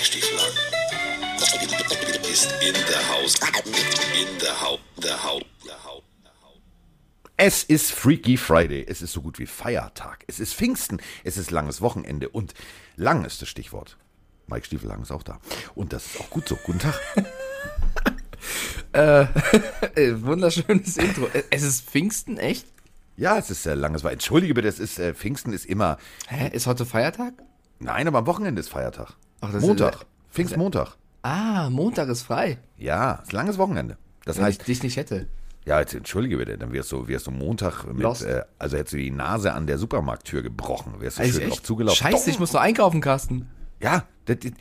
Weichstiefel ist in der Haus. In der Haut. Der Haut. Der Haut. Es ist Freaky Friday. Es ist so gut wie Feiertag. Es ist Pfingsten. Es ist langes Wochenende. Und lang ist das Stichwort. Mike Stiefelang ist auch da. Und das ist auch gut so. Guten Tag. äh, wunderschönes Intro. Es ist Pfingsten, echt? Ja, es ist äh, langes Wochenende. Entschuldige bitte, es ist äh, Pfingsten ist immer. Hä? Ist heute Feiertag? Nein, aber am Wochenende ist Feiertag. Ach, Montag. Ist, Pfingstmontag. Ah, Montag ist frei. Ja, ist langes Wochenende. Das Wenn heißt, ich dich nicht hätte. Ja, jetzt entschuldige bitte, dann wärst du, wärst du Montag mit, äh, also hättest du die Nase an der Supermarkttür gebrochen, wärst du also schön auf zugelaufen. Scheiße, Doch. ich muss noch einkaufen, Carsten. Ja, das, das,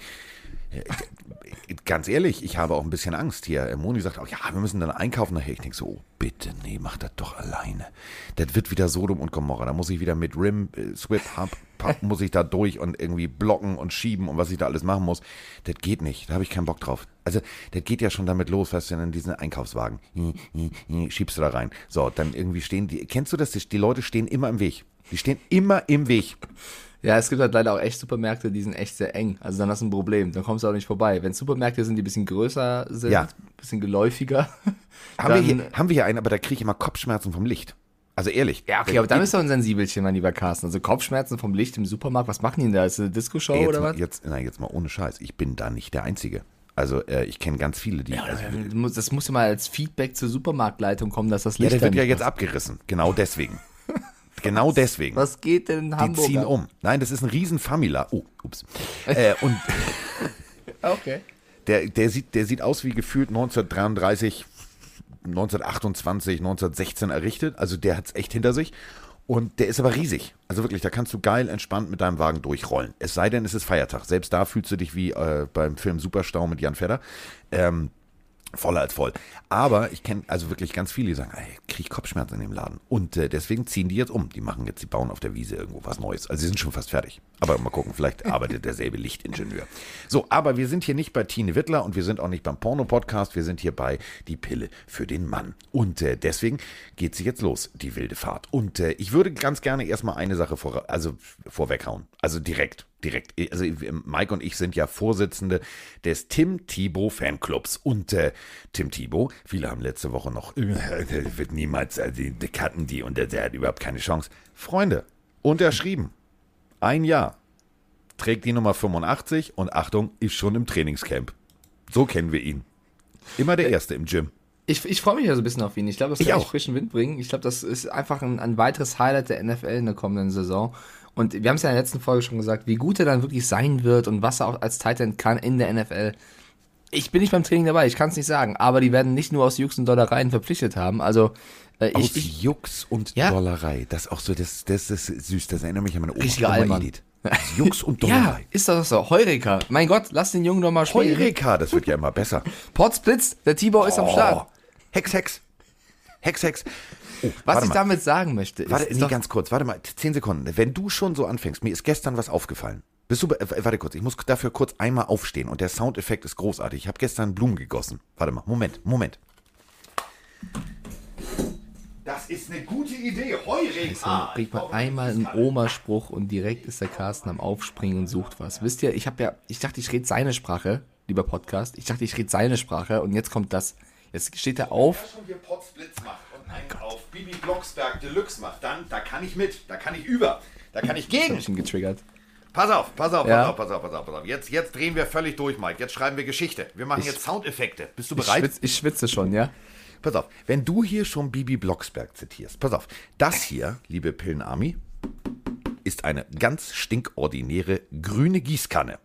ganz ehrlich, ich habe auch ein bisschen Angst hier. Moni sagt auch, ja, wir müssen dann einkaufen. Nachher ich denke so, oh, bitte, nee, mach das doch alleine. Das wird wieder Sodom und Gomorra. Da muss ich wieder mit Rim, äh, Swip, Hub, Pub, muss ich da durch und irgendwie blocken und schieben und was ich da alles machen muss. Das geht nicht. Da habe ich keinen Bock drauf. Also, das geht ja schon damit los, weißt du, in diesen Einkaufswagen. Schiebst du da rein. So, dann irgendwie stehen die, kennst du das? Die Leute stehen immer im Weg. Die stehen immer im Weg. Ja, es gibt halt leider auch echt Supermärkte, die sind echt sehr eng. Also dann hast du ein Problem, dann kommst du auch nicht vorbei. Wenn Supermärkte sind, die ein bisschen größer sind, ja. ein bisschen geläufiger. Haben, wir hier, haben wir hier einen, aber da kriege ich immer Kopfschmerzen vom Licht. Also ehrlich. Ja, okay, aber dann ist doch ein Sensibelchen, mein lieber Carsten. Also Kopfschmerzen vom Licht im Supermarkt, was machen die denn da? Ist das eine Disco-Show oder mal, was? Jetzt, nein, jetzt mal ohne Scheiß. Ich bin da nicht der Einzige. Also äh, ich kenne ganz viele, die. Ja, also, das muss ja mal als Feedback zur Supermarktleitung kommen, dass das Licht. Ja, der wird ja jetzt abgerissen. Genau deswegen. Genau deswegen. Was geht denn in Hamburg? Die ziehen um. Nein, das ist ein riesen Famila. Oh, ups. Äh, und okay. Der, der, sieht, der sieht aus wie gefühlt 1933, 1928, 1916 errichtet. Also der hat es echt hinter sich. Und der ist aber riesig. Also wirklich, da kannst du geil entspannt mit deinem Wagen durchrollen. Es sei denn, es ist Feiertag. Selbst da fühlst du dich wie äh, beim Film Superstau mit Jan Fedder. Ähm, voller als voll. Aber ich kenne also wirklich ganz viele, die sagen, ey, krieg ich Kopfschmerzen in dem Laden. Und äh, deswegen ziehen die jetzt um. Die machen jetzt, die bauen auf der Wiese irgendwo was Neues. Also sie sind schon fast fertig. Aber mal gucken, vielleicht arbeitet derselbe Lichtingenieur. So, aber wir sind hier nicht bei Tine Wittler und wir sind auch nicht beim Porno-Podcast. Wir sind hier bei Die Pille für den Mann. Und äh, deswegen geht sie jetzt los, die wilde Fahrt. Und äh, ich würde ganz gerne erstmal eine Sache vor, also vorweghauen. Also direkt direkt, also Mike und ich sind ja Vorsitzende des Tim Thibaut Fanclubs. Und äh, Tim Thibaut, viele haben letzte Woche noch, äh, wird niemals, also die cutten die und der, der hat überhaupt keine Chance. Freunde, unterschrieben. Ein Jahr. Trägt die Nummer 85 und Achtung, ist schon im Trainingscamp. So kennen wir ihn. Immer der Erste im Gym. Ich, ich freue mich ja so ein bisschen auf ihn. Ich glaube, das wird auch frischen Wind bringen. Ich glaube, das ist einfach ein, ein weiteres Highlight der NFL in der kommenden Saison. Und wir haben es ja in der letzten Folge schon gesagt, wie gut er dann wirklich sein wird und was er auch als Titan kann in der NFL. Ich bin nicht beim Training dabei, ich kann es nicht sagen, aber die werden nicht nur aus Jux und Dollereien verpflichtet haben. Also äh, aus ich, Jux und ja? Dollerei, das ist auch so, das, das ist süß, das erinnert mich an meine Oma, Richtiger Oma Edith. Jux und Dollerei. Ja, ist das so. Heureka. Mein Gott, lass den Jungen doch mal spielen. Heureka, das wird ja immer besser. Potzblitz, der Tibor oh. ist am oh. Start. Hex, Hex. Hex, Hex. Oh, Was ich mal. damit sagen möchte, ist. Warte, nee, ganz kurz, warte mal, zehn Sekunden. Wenn du schon so anfängst, mir ist gestern was aufgefallen. Bist du, äh, warte kurz, ich muss dafür kurz einmal aufstehen und der Soundeffekt ist großartig. Ich habe gestern Blumen gegossen. Warte mal, Moment, Moment. Das ist eine gute Idee, Heureka! Bringt man einmal einen Oma-Spruch und direkt ist der Carsten am Aufspringen und sucht was. Wisst ihr, ich habe ja, ich dachte, ich rede seine Sprache, lieber Podcast. Ich dachte, ich rede seine Sprache und jetzt kommt das. Jetzt steht er auf. Er schon hier Potsblitz macht einen auf Bibi Blocksberg Deluxe macht, dann, da kann ich mit, da kann ich über, da kann ich gegen. Ich ihn getriggert. Pass auf, pass auf, ja. pass auf, pass auf, pass auf, pass auf. Jetzt, jetzt drehen wir völlig durch, Mike. Jetzt schreiben wir Geschichte. Wir machen ich, jetzt Soundeffekte. Bist du bereit? Ich, schwitz, ich schwitze schon, ja. Pass auf, wenn du hier schon Bibi Blocksberg zitierst, pass auf, das hier, liebe Pillenarmy, ist eine ganz stinkordinäre grüne Gießkanne.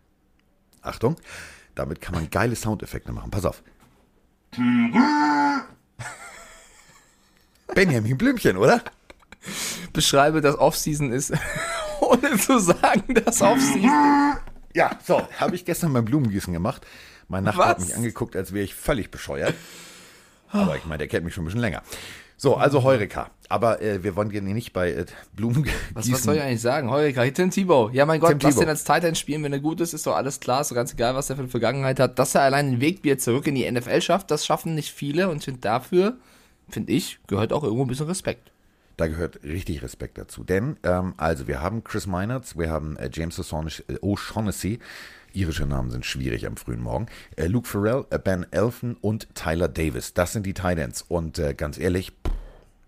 Achtung, damit kann man geile Soundeffekte machen. Pass auf. Benjamin Blümchen, oder? Beschreibe, dass Offseason ist, ohne zu sagen, dass Offseason Ja, so, habe ich gestern beim Blumengießen gemacht. Mein Nachbar Was? hat mich angeguckt, als wäre ich völlig bescheuert. Aber ich meine, der kennt mich schon ein bisschen länger. So, also Heureka. Aber äh, wir wollen hier nicht bei äh, Blumen was, was, soll ich eigentlich sagen? Heureka, Tim Thibaut. Ja, mein Gott, Tim lass den als Titan spielen, wenn er gut ist, ist doch alles klar. So ganz egal, was er für eine Vergangenheit hat. Dass er allein den Weg wieder zurück in die NFL schafft, das schaffen nicht viele. Und ich finde dafür, finde ich, gehört auch irgendwo ein bisschen Respekt. Da gehört richtig Respekt dazu. Denn, ähm, also, wir haben Chris Meinertz, wir haben äh, James O'Shaughnessy, irische Namen sind schwierig am frühen Morgen, äh, Luke Farrell, äh, Ben Elfin und Tyler Davis. Das sind die Titans. Und äh, ganz ehrlich,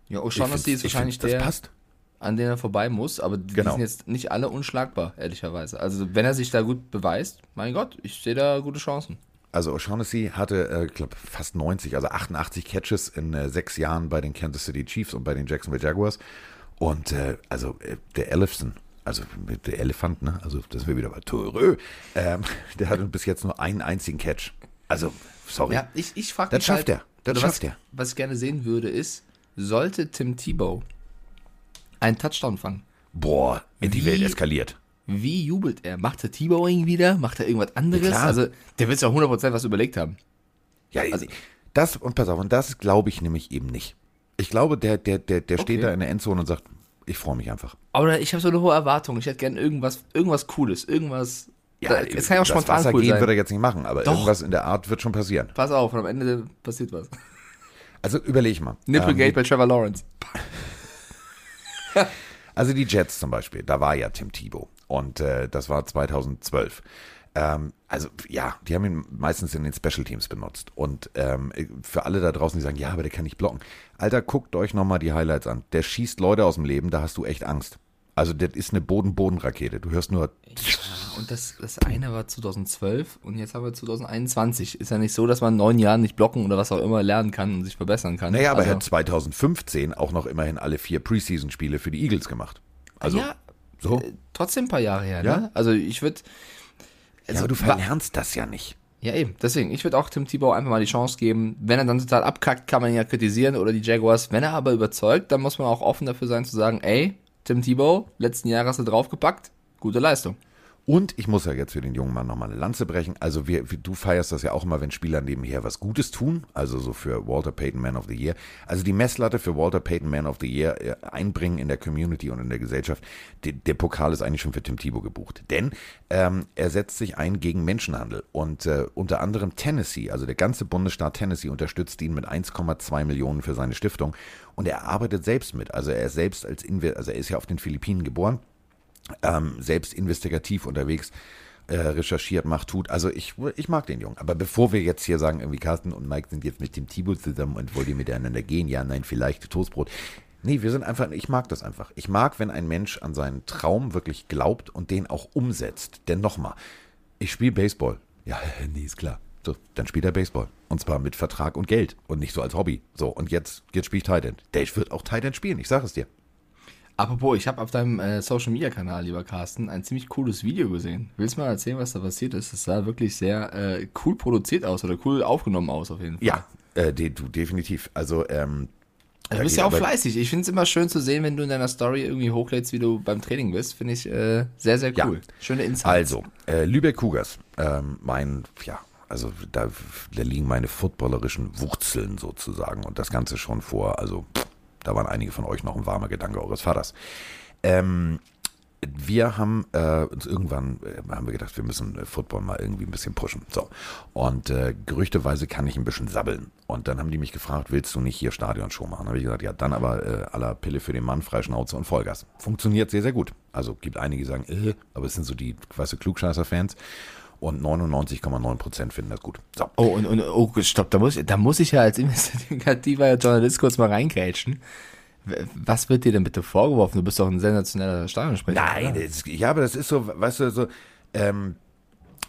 ja, O'Shaughnessy ist wahrscheinlich find, der, passt. an den er vorbei muss, aber die genau. sind jetzt nicht alle unschlagbar, ehrlicherweise. Also, wenn er sich da gut beweist, mein Gott, ich sehe da gute Chancen. Also O'Shaughnessy hatte, äh, glaube fast 90, also 88 Catches in äh, sechs Jahren bei den Kansas City Chiefs und bei den Jacksonville Jaguars. Und äh, also äh, der Ellison, also der Elefant, ne? Also das wäre wieder bei Torö. Ähm, der hatte bis jetzt nur einen einzigen Catch. Also, sorry. Ja, ich, ich frage mich. Das schafft halt, er. Das schafft was, er. Was ich gerne sehen würde, ist, sollte Tim Tebow einen Touchdown fangen. Boah, in die Welt eskaliert. Wie jubelt er? Macht er T-Bowing wieder? Macht er irgendwas anderes? Ja, also, der wird sich auch 100% was überlegt haben. Ja, also, das, und pass auf, und das glaube ich nämlich eben nicht. Ich glaube, der, der, der, der okay. steht da in der Endzone und sagt, ich freue mich einfach. Aber ich habe so eine hohe Erwartung. Ich hätte gerne irgendwas, irgendwas Cooles, irgendwas. Ja, da, es kann ja auch spontan Wasser cool gehen sein. wird er jetzt nicht machen, aber Doch. irgendwas in der Art wird schon passieren. Pass auf, am Ende passiert was. Also überleg mal. Nipplegate ähm, bei Trevor Lawrence. also die Jets zum Beispiel, da war ja Tim Tebow. Und äh, das war 2012. Ähm, also ja, die haben ihn meistens in den Special Teams benutzt. Und ähm, für alle da draußen, die sagen, ja, aber der kann nicht blocken. Alter, guckt euch nochmal die Highlights an. Der schießt Leute aus dem Leben, da hast du echt Angst. Also das ist eine Boden-Boden-Rakete. Du hörst nur. Ja, und das, das eine war 2012 und jetzt haben wir 2021. Ist ja nicht so, dass man in neun Jahren nicht blocken oder was auch immer lernen kann und sich verbessern kann. Naja, aber also, er hat 2015 auch noch immerhin alle vier Preseason-Spiele für die Eagles gemacht. Also, ja, so. Äh, trotzdem ein paar Jahre her, ja? ne? Also ich würde. Also, ja, aber du verlernst das ja nicht. Ja, eben. Deswegen, ich würde auch Tim Tebow einfach mal die Chance geben. Wenn er dann total abkackt, kann man ihn ja kritisieren oder die Jaguars. Wenn er aber überzeugt, dann muss man auch offen dafür sein zu sagen, ey, Tim Tebow, letzten Jahre hast du draufgepackt, gute Leistung. Und ich muss ja jetzt für den jungen Mann nochmal eine Lanze brechen. Also wir, du feierst das ja auch immer, wenn Spieler nebenher was Gutes tun. Also so für Walter Payton Man of the Year. Also die Messlatte für Walter Payton Man of the Year äh, einbringen in der Community und in der Gesellschaft. Der, der Pokal ist eigentlich schon für Tim Thibault gebucht. Denn ähm, er setzt sich ein gegen Menschenhandel. Und äh, unter anderem Tennessee, also der ganze Bundesstaat Tennessee unterstützt ihn mit 1,2 Millionen für seine Stiftung. Und er arbeitet selbst mit. Also er selbst als Inve also er ist ja auf den Philippinen geboren ähm, selbst investigativ unterwegs äh, recherchiert, macht, tut. Also ich, ich mag den Jungen. Aber bevor wir jetzt hier sagen, irgendwie Carsten und Mike sind jetzt mit dem Thibaut zusammen und wollt ihr miteinander gehen? Ja, nein, vielleicht Toastbrot. Nee, wir sind einfach, ich mag das einfach. Ich mag, wenn ein Mensch an seinen Traum wirklich glaubt und den auch umsetzt. Denn nochmal, ich spiele Baseball. Ja, nee, ist klar. So, dann spielt er Baseball. Und zwar mit Vertrag und Geld und nicht so als Hobby. So, und jetzt, jetzt spiele ich Tight End. Der wird auch Tight End spielen, ich sage es dir. Apropos, ich habe auf deinem äh, Social Media Kanal, lieber Carsten, ein ziemlich cooles Video gesehen. Willst du mal erzählen, was da passiert ist? Es sah wirklich sehr äh, cool produziert aus oder cool aufgenommen aus, auf jeden Fall. Ja, äh, de, du definitiv. Also, ähm, also du bist ja auch fleißig. Ich finde es immer schön zu sehen, wenn du in deiner Story irgendwie hochlädst, wie du beim Training bist. Finde ich äh, sehr, sehr cool. Ja. Schöne Insights. Also, äh, Lübeck Cougars, ähm, mein, ja, also da, da liegen meine footballerischen Wurzeln sozusagen und das Ganze schon vor, also pff, da waren einige von euch noch ein warmer Gedanke eures Vaters. Ähm, wir haben äh, uns irgendwann, äh, haben wir gedacht, wir müssen äh, Football mal irgendwie ein bisschen pushen. So. Und äh, gerüchteweise kann ich ein bisschen sabbeln. Und dann haben die mich gefragt, willst du nicht hier Stadionshow machen? Da habe ich gesagt, ja, dann aber äh, aller Pille für den Mann, Freischnauze und Vollgas. Funktioniert sehr, sehr gut. Also gibt einige, die sagen, äh, aber es sind so die, weißt du, Klugscheißer-Fans und 99,9 Prozent finden das gut. So. Oh, und, und oh, stopp, da muss, da muss ich ja als investigativer Journalist kurz mal reingrätschen. Was wird dir denn bitte vorgeworfen? Du bist doch ein sensationeller Stadionsprecher. Nein, das, ja, aber das ist so, weißt du, so, ähm,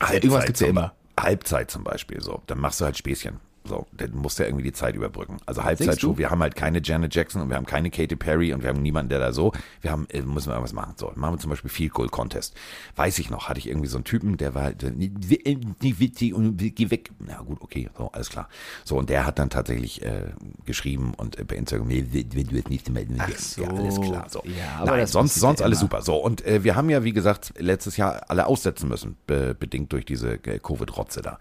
Halbzeit Irgendwas gibt's ja immer. Halbzeit zum Beispiel, so. Dann machst du halt Späßchen. So, dann musst du ja irgendwie die Zeit überbrücken. Also Halbzeitshow, wir haben halt keine Janet Jackson und wir haben keine Katy Perry und wir haben niemanden, der da so, wir haben, äh, müssen wir irgendwas machen. So, machen wir zum Beispiel Field Goal Contest. Weiß ich noch, hatte ich irgendwie so einen Typen, der war halt, und geh weg. Na gut, okay, so, alles klar. So, und der hat dann tatsächlich äh, geschrieben und äh, bei Instagram, wenn du jetzt nicht mehr, so. ja, alles klar. So. Ja, aber Nein, sonst, sonst alles super. So, und äh, wir haben ja, wie gesagt, letztes Jahr alle aussetzen müssen, be bedingt durch diese äh, Covid-Rotze da.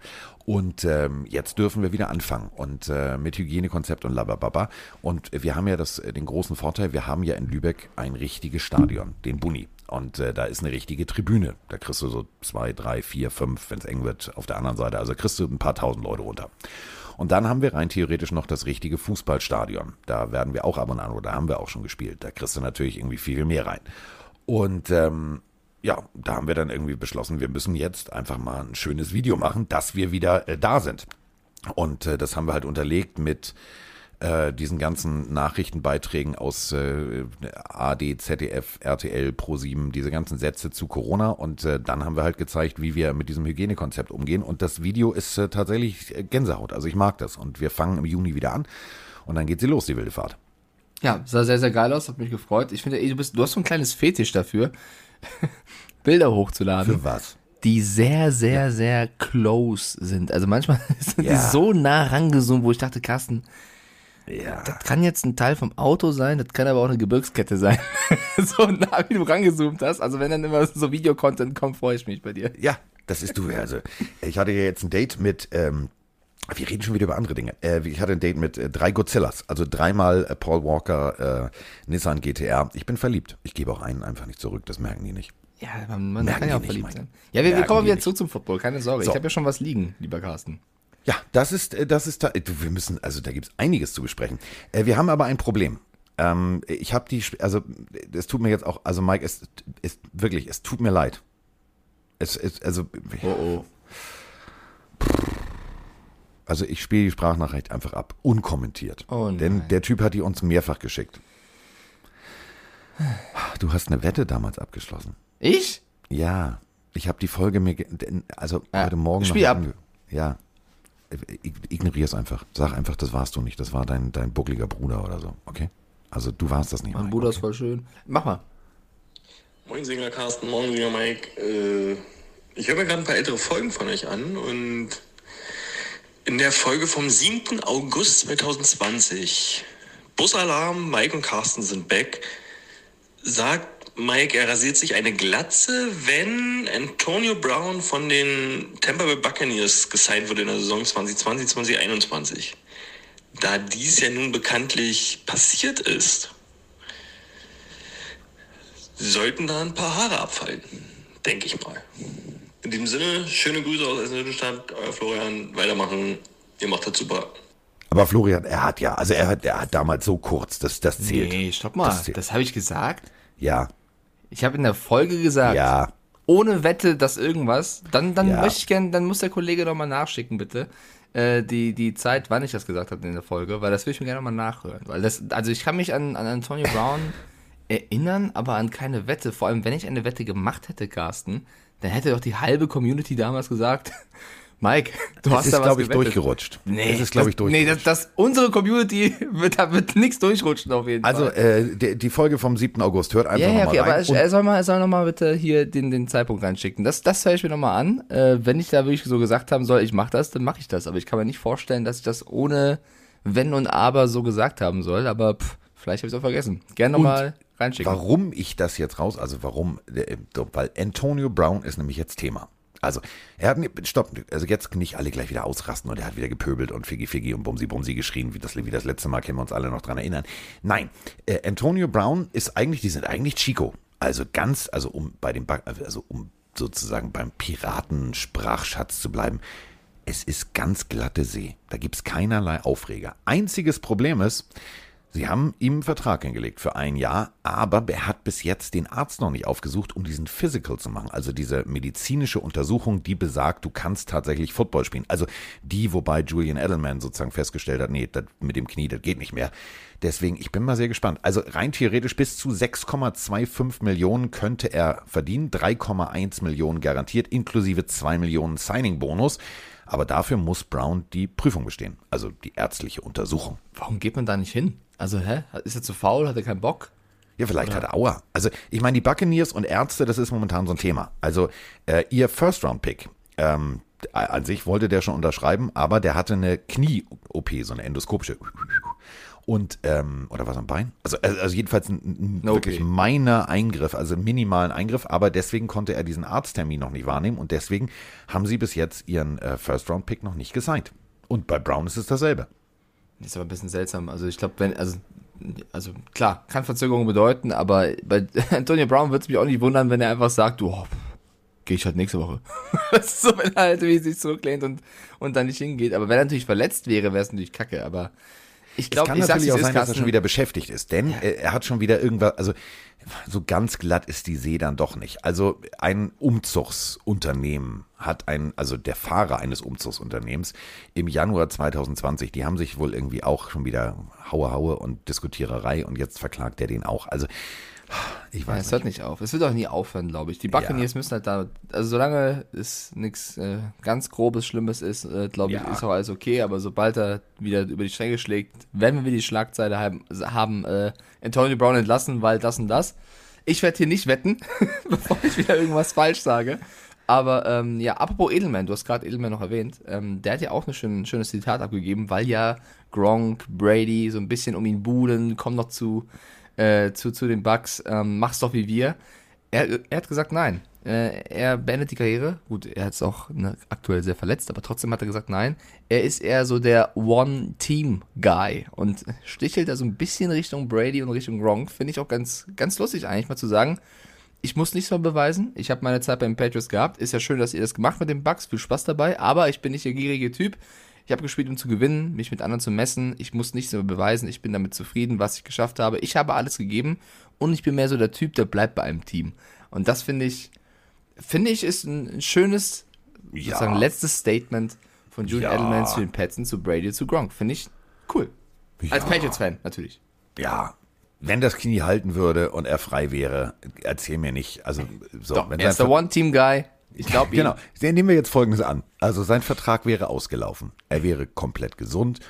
Und ähm, jetzt dürfen wir wieder anfangen und äh, mit Hygienekonzept und labababa. Und wir haben ja das, äh, den großen Vorteil, wir haben ja in Lübeck ein richtiges Stadion, den Buni. Und äh, da ist eine richtige Tribüne. Da kriegst du so zwei, drei, vier, fünf, wenn es eng wird, auf der anderen Seite. Also kriegst du ein paar tausend Leute runter. Und dann haben wir rein theoretisch noch das richtige Fußballstadion. Da werden wir auch ab und an, oder haben wir auch schon gespielt. Da kriegst du natürlich irgendwie viel mehr rein. Und ähm, ja, da haben wir dann irgendwie beschlossen, wir müssen jetzt einfach mal ein schönes Video machen, dass wir wieder äh, da sind. Und äh, das haben wir halt unterlegt mit äh, diesen ganzen Nachrichtenbeiträgen aus äh, AD, ZDF, RTL, Pro7, diese ganzen Sätze zu Corona. Und äh, dann haben wir halt gezeigt, wie wir mit diesem Hygienekonzept umgehen. Und das Video ist äh, tatsächlich Gänsehaut. Also ich mag das. Und wir fangen im Juni wieder an. Und dann geht sie los, die wilde Fahrt. Ja, sah sehr, sehr geil aus, hat mich gefreut. Ich finde, du, du hast so ein kleines Fetisch dafür, Bilder hochzuladen. Für was? die sehr, sehr, ja. sehr close sind. Also manchmal sind ja. die so nah rangezoomt, wo ich dachte, Carsten, ja. Das kann jetzt ein Teil vom Auto sein, das kann aber auch eine Gebirgskette sein. so nah, wie du rangezoomt hast. Also wenn dann immer so Videocontent kommt, freue ich mich bei dir. Ja, das ist du. Also ich hatte ja jetzt ein Date mit, ähm, wir reden schon wieder über andere Dinge. Äh, ich hatte ein Date mit äh, drei Godzillas, also dreimal äh, Paul Walker, äh, Nissan GTR. Ich bin verliebt. Ich gebe auch einen einfach nicht zurück, das merken die nicht. Ja, man, man kann ja auch verliebt sein. Ja, wir, wir kommen wieder zurück zum Football, keine Sorge. So. Ich habe ja schon was liegen, lieber Carsten. Ja, das ist, äh, das ist, wir müssen, also da gibt es einiges zu besprechen. Äh, wir haben aber ein Problem. Ähm, ich habe die, also es tut mir jetzt auch, also Mike, es ist wirklich, es tut mir leid. Es ist, also. Oh oh. Also ich spiele die Sprachnachricht einfach ab, unkommentiert. Oh Denn der Typ hat die uns mehrfach geschickt. Du hast eine Wette damals abgeschlossen. Ich? Ja. Ich habe die Folge mir, also ja, heute Morgen. Spiel ab. Ja ignoriere es einfach. Sag einfach, das warst du nicht. Das war dein, dein buckliger Bruder oder so. Okay? Also du warst das nicht. Mein Mike. Bruder ist voll schön. Mach mal. Moin Singer Carsten, moin Singer Mike. Äh, ich höre mir gerade ein paar ältere Folgen von euch an und in der Folge vom 7. August 2020, Busalarm, Mike und Carsten sind back, sagt Mike, er rasiert sich eine Glatze, wenn Antonio Brown von den Tampa Bay Buccaneers gesigned wurde in der Saison 2020, 2021. Da dies ja nun bekanntlich passiert ist, sollten da ein paar Haare abfallen, denke ich mal. In diesem Sinne, schöne Grüße aus Essen-Hüttenstadt, euer Florian, weitermachen, ihr macht das super. Aber Florian, er hat ja, also er hat, er hat damals so kurz, das, das zählt. Nee, stopp mal, das, das habe ich gesagt. Ja. Ich habe in der Folge gesagt, ja. ohne Wette, dass irgendwas, dann, dann ja. möchte ich gerne, dann muss der Kollege nochmal nachschicken, bitte. Äh, die, die Zeit, wann ich das gesagt habe in der Folge, weil das will ich mir gerne nochmal nachhören. Weil das, also ich kann mich an, an Antonio Brown erinnern, aber an keine Wette. Vor allem, wenn ich eine Wette gemacht hätte, Carsten, dann hätte doch die halbe Community damals gesagt, Mike, du das hast ist, da was glaube ich, durchgerutscht. Nee, das ist, glaube ich, durchgerutscht. Nee, das, das, unsere Community, wird, da wird nichts durchrutschen auf jeden also, Fall. Also, äh, die, die, Folge vom 7. August, hört einfach ja, ja, okay, rein. aber er soll, mal, er soll noch mal bitte hier den, den Zeitpunkt reinschicken. Das, das höre ich mir noch mal an. Äh, wenn ich da wirklich so gesagt haben soll, ich mache das, dann mache ich das. Aber ich kann mir nicht vorstellen, dass ich das ohne Wenn und Aber so gesagt haben soll. Aber pff, vielleicht habe ich es auch vergessen. Gerne noch mal reinschicken. Warum ich das jetzt raus, also warum, äh, weil Antonio Brown ist nämlich jetzt Thema. Also, er hat, stopp, also jetzt nicht alle gleich wieder ausrasten und er hat wieder gepöbelt und Figi Figi und Bumsi Bumsi geschrien, wie das, wie das letzte Mal, können wir uns alle noch dran erinnern. Nein, äh, Antonio Brown ist eigentlich, die sind eigentlich Chico. Also ganz, also um bei dem, also um sozusagen beim Piratensprachschatz zu bleiben, es ist ganz glatte See. Da gibt es keinerlei Aufreger. Einziges Problem ist, Sie haben ihm einen Vertrag hingelegt für ein Jahr, aber er hat bis jetzt den Arzt noch nicht aufgesucht, um diesen Physical zu machen. Also diese medizinische Untersuchung, die besagt, du kannst tatsächlich Football spielen. Also die, wobei Julian Edelman sozusagen festgestellt hat, nee, das mit dem Knie, das geht nicht mehr. Deswegen, ich bin mal sehr gespannt. Also rein theoretisch bis zu 6,25 Millionen könnte er verdienen, 3,1 Millionen garantiert, inklusive 2 Millionen Signing-Bonus. Aber dafür muss Brown die Prüfung bestehen, also die ärztliche Untersuchung. Warum geht man da nicht hin? Also, hä? Ist er zu faul? Hat er keinen Bock? Ja, vielleicht Oder? hat er Aua. Also, ich meine, die Buccaneers und Ärzte, das ist momentan so ein Thema. Also, äh, ihr First-Round-Pick, ähm, an sich wollte der schon unterschreiben, aber der hatte eine Knie-OP, so eine endoskopische. Und, ähm, oder was am Bein? Also, also, also jedenfalls ein, ein no wirklich okay. meiner Eingriff, also minimalen Eingriff, aber deswegen konnte er diesen Arzttermin noch nicht wahrnehmen und deswegen haben sie bis jetzt ihren äh, First-Round-Pick noch nicht gesigned. Und bei Brown ist es dasselbe. Ist aber ein bisschen seltsam. Also ich glaube, wenn, also also klar, kann Verzögerung bedeuten, aber bei Antonio Brown würde es mich auch nicht wundern, wenn er einfach sagt, oh, gehe ich halt nächste Woche. so, wenn er halt wie sich zurücklehnt und, und dann nicht hingeht. Aber wenn er natürlich verletzt wäre, wäre es natürlich kacke, aber ich glaube, kann ich natürlich auch sein, dass er schon wieder beschäftigt ist, denn ja. er hat schon wieder irgendwas, also so ganz glatt ist die See dann doch nicht. Also ein Umzugsunternehmen hat ein, also der Fahrer eines Umzugsunternehmens im Januar 2020, die haben sich wohl irgendwie auch schon wieder Haue Haue und Diskutiererei und jetzt verklagt er den auch. Also ich weiß ja, es hört nicht auf. Es wird auch nie aufhören, glaube ich. Die Buccaneers ja. müssen halt da, also solange es nichts äh, ganz Grobes, Schlimmes ist, äh, glaube ich, ja. ist auch alles okay. Aber sobald er wieder über die Stränge schlägt, werden wir die Schlagzeile haben, haben äh, Antonio Brown entlassen, weil das und das. Ich werde hier nicht wetten, bevor ich wieder irgendwas falsch sage. Aber ähm, ja, apropos Edelman, du hast gerade Edelman noch erwähnt, ähm, der hat ja auch ein schön, schönes Zitat abgegeben, weil ja Gronk, Brady so ein bisschen um ihn buhlen, kommen noch zu äh, zu, zu den Bucks, ähm, mach's doch wie wir. Er, er hat gesagt, nein. Äh, er beendet die Karriere. Gut, er ist auch ne, aktuell sehr verletzt, aber trotzdem hat er gesagt, nein. Er ist eher so der One-Team-Guy und stichelt da so ein bisschen Richtung Brady und Richtung Gronk. Finde ich auch ganz, ganz lustig eigentlich mal zu sagen, ich muss nichts mehr beweisen. Ich habe meine Zeit beim Patriots gehabt. Ist ja schön, dass ihr das gemacht mit den Bucks. Viel Spaß dabei. Aber ich bin nicht der gierige Typ. Ich habe gespielt, um zu gewinnen, mich mit anderen zu messen. Ich muss nichts mehr beweisen. Ich bin damit zufrieden, was ich geschafft habe. Ich habe alles gegeben und ich bin mehr so der Typ, der bleibt bei einem Team. Und das finde ich, finde ich, ist ein schönes, ja. sozusagen letztes Statement von Julian ja. Edelman zu den Pets und zu Brady zu Gronk. Finde ich cool. Ja. Als Patriots-Fan natürlich. Ja, wenn das Knie halten würde und er frei wäre, erzähl mir nicht. Also so, Doch, wenn er ist der One-Team-Guy. Ich glaube Genau. Nehmen wir jetzt Folgendes an. Also sein Vertrag wäre ausgelaufen. Er wäre komplett gesund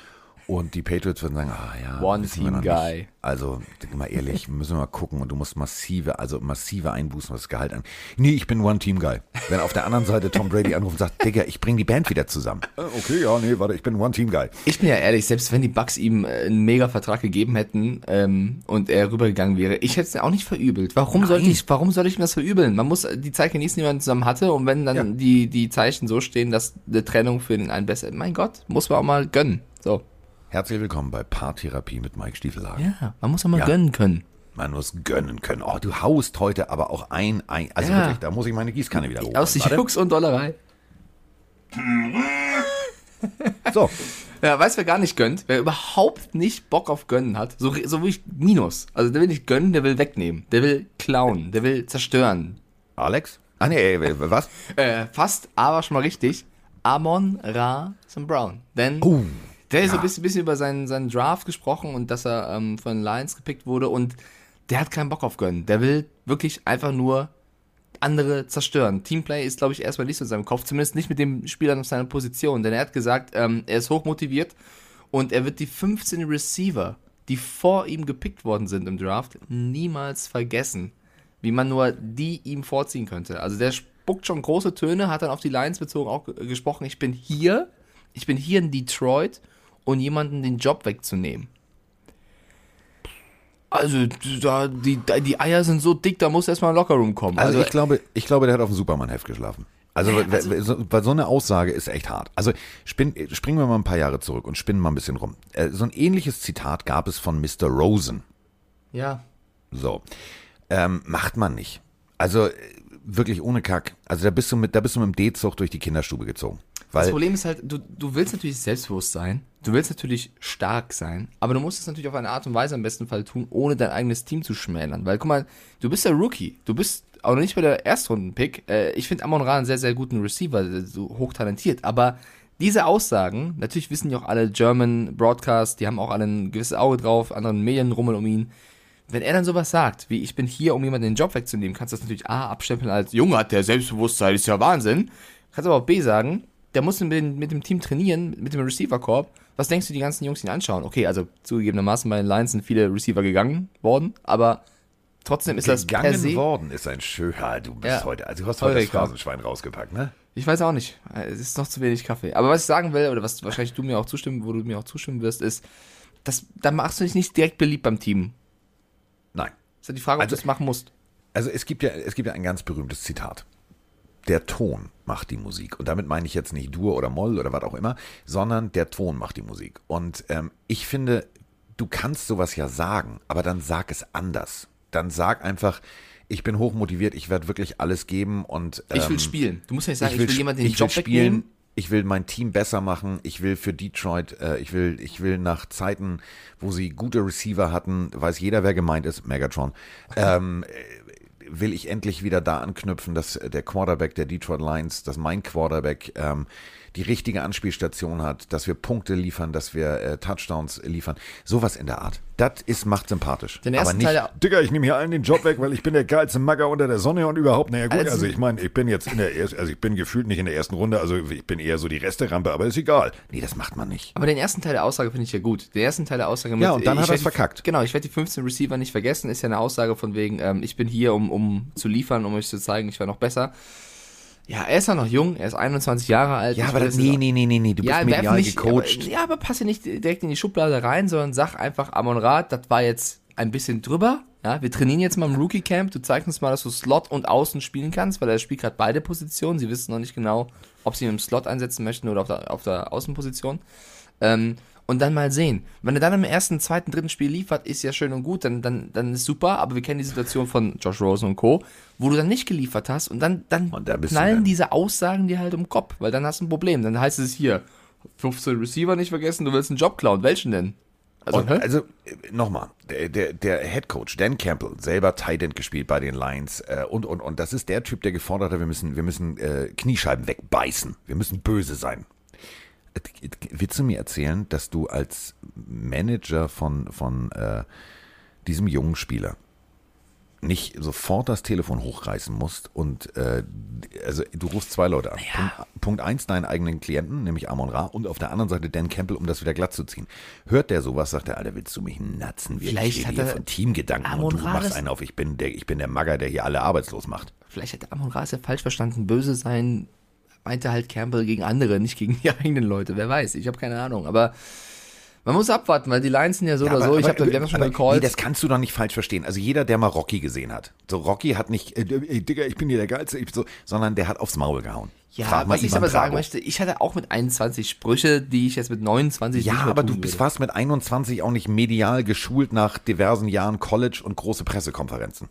und die Patriots würden sagen, ah ja, One-Team-Guy. Also, mal ehrlich, müssen wir mal gucken und du musst massive, also massive Einbußen, was das Gehalt an. Nee, ich bin One-Team-Guy. Wenn auf der anderen Seite Tom Brady anruft und sagt, Digga, ich bring die Band wieder zusammen. Äh, okay, ja, nee, warte, ich bin One-Team-Guy. Ich bin ja ehrlich, selbst wenn die Bucks ihm äh, einen Mega-Vertrag gegeben hätten ähm, und er rübergegangen wäre, ich hätte es ja auch nicht verübelt. Warum sollte ich, warum soll ich mir das verübeln? Man muss die Zeit genießen, die man zusammen hatte und wenn dann ja. die, die Zeichen so stehen, dass eine Trennung für den einen besser, mein Gott, muss man auch mal gönnen. So. Herzlich willkommen bei Paartherapie mit Mike Stiefelhagen. Ja, man muss auch mal ja. gönnen können. Man muss gönnen können. Oh, du haust heute aber auch ein, ein also ja. wirklich, da muss ich meine Gießkanne wieder hoch. Aus Jux und Dollerei. so. Ja, weißt wer gar nicht gönnt? Wer überhaupt nicht Bock auf Gönnen hat, so, so wie ich Minus. Also der will nicht gönnen, der will wegnehmen. Der will klauen, der will zerstören. Alex? Ah nee, was? äh, fast, aber schon mal richtig. Amon Ra St. Brown. Denn uh. Der ist ja. ein bisschen, bisschen über seinen, seinen Draft gesprochen und dass er ähm, von Lions gepickt wurde und der hat keinen Bock auf Gönnen. Der will wirklich einfach nur andere zerstören. Teamplay ist, glaube ich, erstmal nicht so in seinem Kopf, zumindest nicht mit dem Spieler auf seiner Position, denn er hat gesagt, ähm, er ist hochmotiviert und er wird die 15 Receiver, die vor ihm gepickt worden sind im Draft, niemals vergessen, wie man nur die ihm vorziehen könnte. Also der spuckt schon große Töne, hat dann auf die Lions bezogen auch gesprochen, ich bin hier, ich bin hier in Detroit und jemanden den Job wegzunehmen. Also, da, die, die Eier sind so dick, da muss erstmal ein Lockerroom kommen. Also, also ich glaube, ich glaube, der hat auf dem Superman-Heft geschlafen. Also, also weil so eine Aussage ist echt hart. Also spinn, springen wir mal ein paar Jahre zurück und spinnen mal ein bisschen rum. Äh, so ein ähnliches Zitat gab es von Mr. Rosen. Ja. So. Ähm, macht man nicht. Also wirklich ohne Kack. Also da bist du mit, da bist du mit dem D-Zug durch die Kinderstube gezogen. Weil das Problem ist halt, du, du willst natürlich selbstbewusst sein, du willst natürlich stark sein, aber du musst es natürlich auf eine Art und Weise im besten Fall tun, ohne dein eigenes Team zu schmälern. Weil, guck mal, du bist der Rookie, du bist auch noch nicht bei der Erstrunden-Pick. Äh, ich finde Amon Ra einen sehr, sehr guten Receiver, so hochtalentiert, aber diese Aussagen, natürlich wissen ja auch alle German Broadcast, die haben auch alle ein gewisses Auge drauf, anderen Medien rummeln um ihn. Wenn er dann sowas sagt, wie ich bin hier, um jemanden den Job wegzunehmen, kannst du das natürlich A abstempeln als Junge hat der Selbstbewusstsein, ist ja Wahnsinn. Kannst aber auch B sagen, der muss mit dem Team trainieren, mit dem Receiver-Korb. Was denkst du, die ganzen Jungs ihn anschauen? Okay, also zugegebenermaßen bei den Lions sind viele Receiver gegangen worden, aber trotzdem ist das per se... worden ist ein schöner, du bist ja, heute, also du hast heute das Phrasenschwein rausgepackt, ne? Ich weiß auch nicht, es ist noch zu wenig Kaffee. Aber was ich sagen will, oder was wahrscheinlich du mir auch zustimmen, wo du mir auch zustimmen wirst, ist, dass, da machst du dich nicht direkt beliebt beim Team. Nein. Das ist ja die Frage, ob also, du das machen musst. Also es gibt ja, es gibt ja ein ganz berühmtes Zitat der Ton macht die Musik. Und damit meine ich jetzt nicht Dur oder Moll oder was auch immer, sondern der Ton macht die Musik. Und ähm, ich finde, du kannst sowas ja sagen, aber dann sag es anders. Dann sag einfach, ich bin hochmotiviert, ich werde wirklich alles geben und ähm, ich will ähm, spielen. Du musst ja nicht sagen, ich will, ich will jemanden den ich Job will spielen, wegnehmen. Ich will mein Team besser machen. Ich will für Detroit, äh, ich will, ich will nach Zeiten, wo sie gute Receiver hatten, weiß jeder, wer gemeint ist, Megatron. Ähm, will ich endlich wieder da anknüpfen, dass der Quarterback der Detroit Lions, dass mein Quarterback ähm, die richtige Anspielstation hat, dass wir Punkte liefern, dass wir äh, Touchdowns liefern. Sowas in der Art. Das ist, macht sympathisch. Den ersten Aber nicht, Teil Digga, ich nehme hier allen den Job weg, weil ich bin der geilste Magger unter der Sonne und überhaupt, naja gut, also, also ich meine, ich bin jetzt in der ersten, also ich bin gefühlt nicht in der ersten Runde, also ich bin eher so die Resterampe, aber ist egal. Nee, das macht man nicht. Aber den ersten Teil der Aussage finde ich ja gut. Den ersten Teil der Aussage mit, Ja, und dann hat er es verkackt. Genau, ich werde die 15 Receiver nicht vergessen, ist ja eine Aussage von wegen, ähm, ich bin hier, um, um zu liefern, um euch zu zeigen, ich war noch besser. Ja, er ist ja noch jung, er ist 21 Jahre alt. Ja, aber das, nee, nee, nee, nee, nee, du ja, bist medial nicht, gecoacht. Aber, ja, aber passe nicht direkt in die Schublade rein, sondern sag einfach, Amon Rad, das war jetzt ein bisschen drüber. Ja, wir trainieren jetzt mal im Rookie Camp. Du zeigst uns mal, dass du Slot und Außen spielen kannst, weil er spielt gerade beide Positionen. Sie wissen noch nicht genau, ob sie ihn im Slot einsetzen möchten oder auf der, auf der Außenposition. Ähm, und dann mal sehen. Wenn er dann im ersten, zweiten, dritten Spiel liefert, ist ja schön und gut, dann, dann, dann ist super, aber wir kennen die Situation von Josh Rosen und Co., wo du dann nicht geliefert hast und dann, dann und da knallen diese Aussagen dir halt um Kopf, weil dann hast du ein Problem. Dann heißt es hier, 15 Receiver nicht vergessen, du willst einen Job klauen. Welchen denn? Also, also nochmal, der, der, der Head Coach Dan Campbell, selber Tight End gespielt bei den Lions äh, und, und, und das ist der Typ, der gefordert hat, wir müssen, wir müssen äh, Kniescheiben wegbeißen, wir müssen böse sein. Willst du mir erzählen, dass du als Manager von, von äh, diesem jungen Spieler nicht sofort das Telefon hochreißen musst und äh, also du rufst zwei Leute an. Ja. Punkt, Punkt eins, deinen eigenen Klienten, nämlich Amon Ra, und auf der anderen Seite Dan Campbell, um das wieder glatt zu ziehen. Hört der sowas, sagt er, Alter, willst du mich natzen? Wir Vielleicht hat er von Teamgedanken Amon und du Ra machst einen auf, ich bin der, ich bin der Magger, der hier alle arbeitslos macht. Vielleicht hat Amon Ra es ja falsch verstanden, böse sein, meinte halt Campbell gegen andere, nicht gegen die eigenen Leute. Wer weiß, ich habe keine Ahnung. Aber man muss abwarten, weil die Lions sind ja so ja, oder aber, so. Ich habe da schon gecallt. Nee, das kannst du doch nicht falsch verstehen. Also jeder, der mal Rocky gesehen hat. So Rocky hat nicht, äh, ey, Digga, ich bin hier der Geilste, so, sondern der hat aufs Maul gehauen. Ja, was ich aber sagen möchte, ich hatte auch mit 21 Sprüche, die ich jetzt mit 29 Ja, aber du bist warst mit 21 auch nicht medial geschult nach diversen Jahren College und große Pressekonferenzen.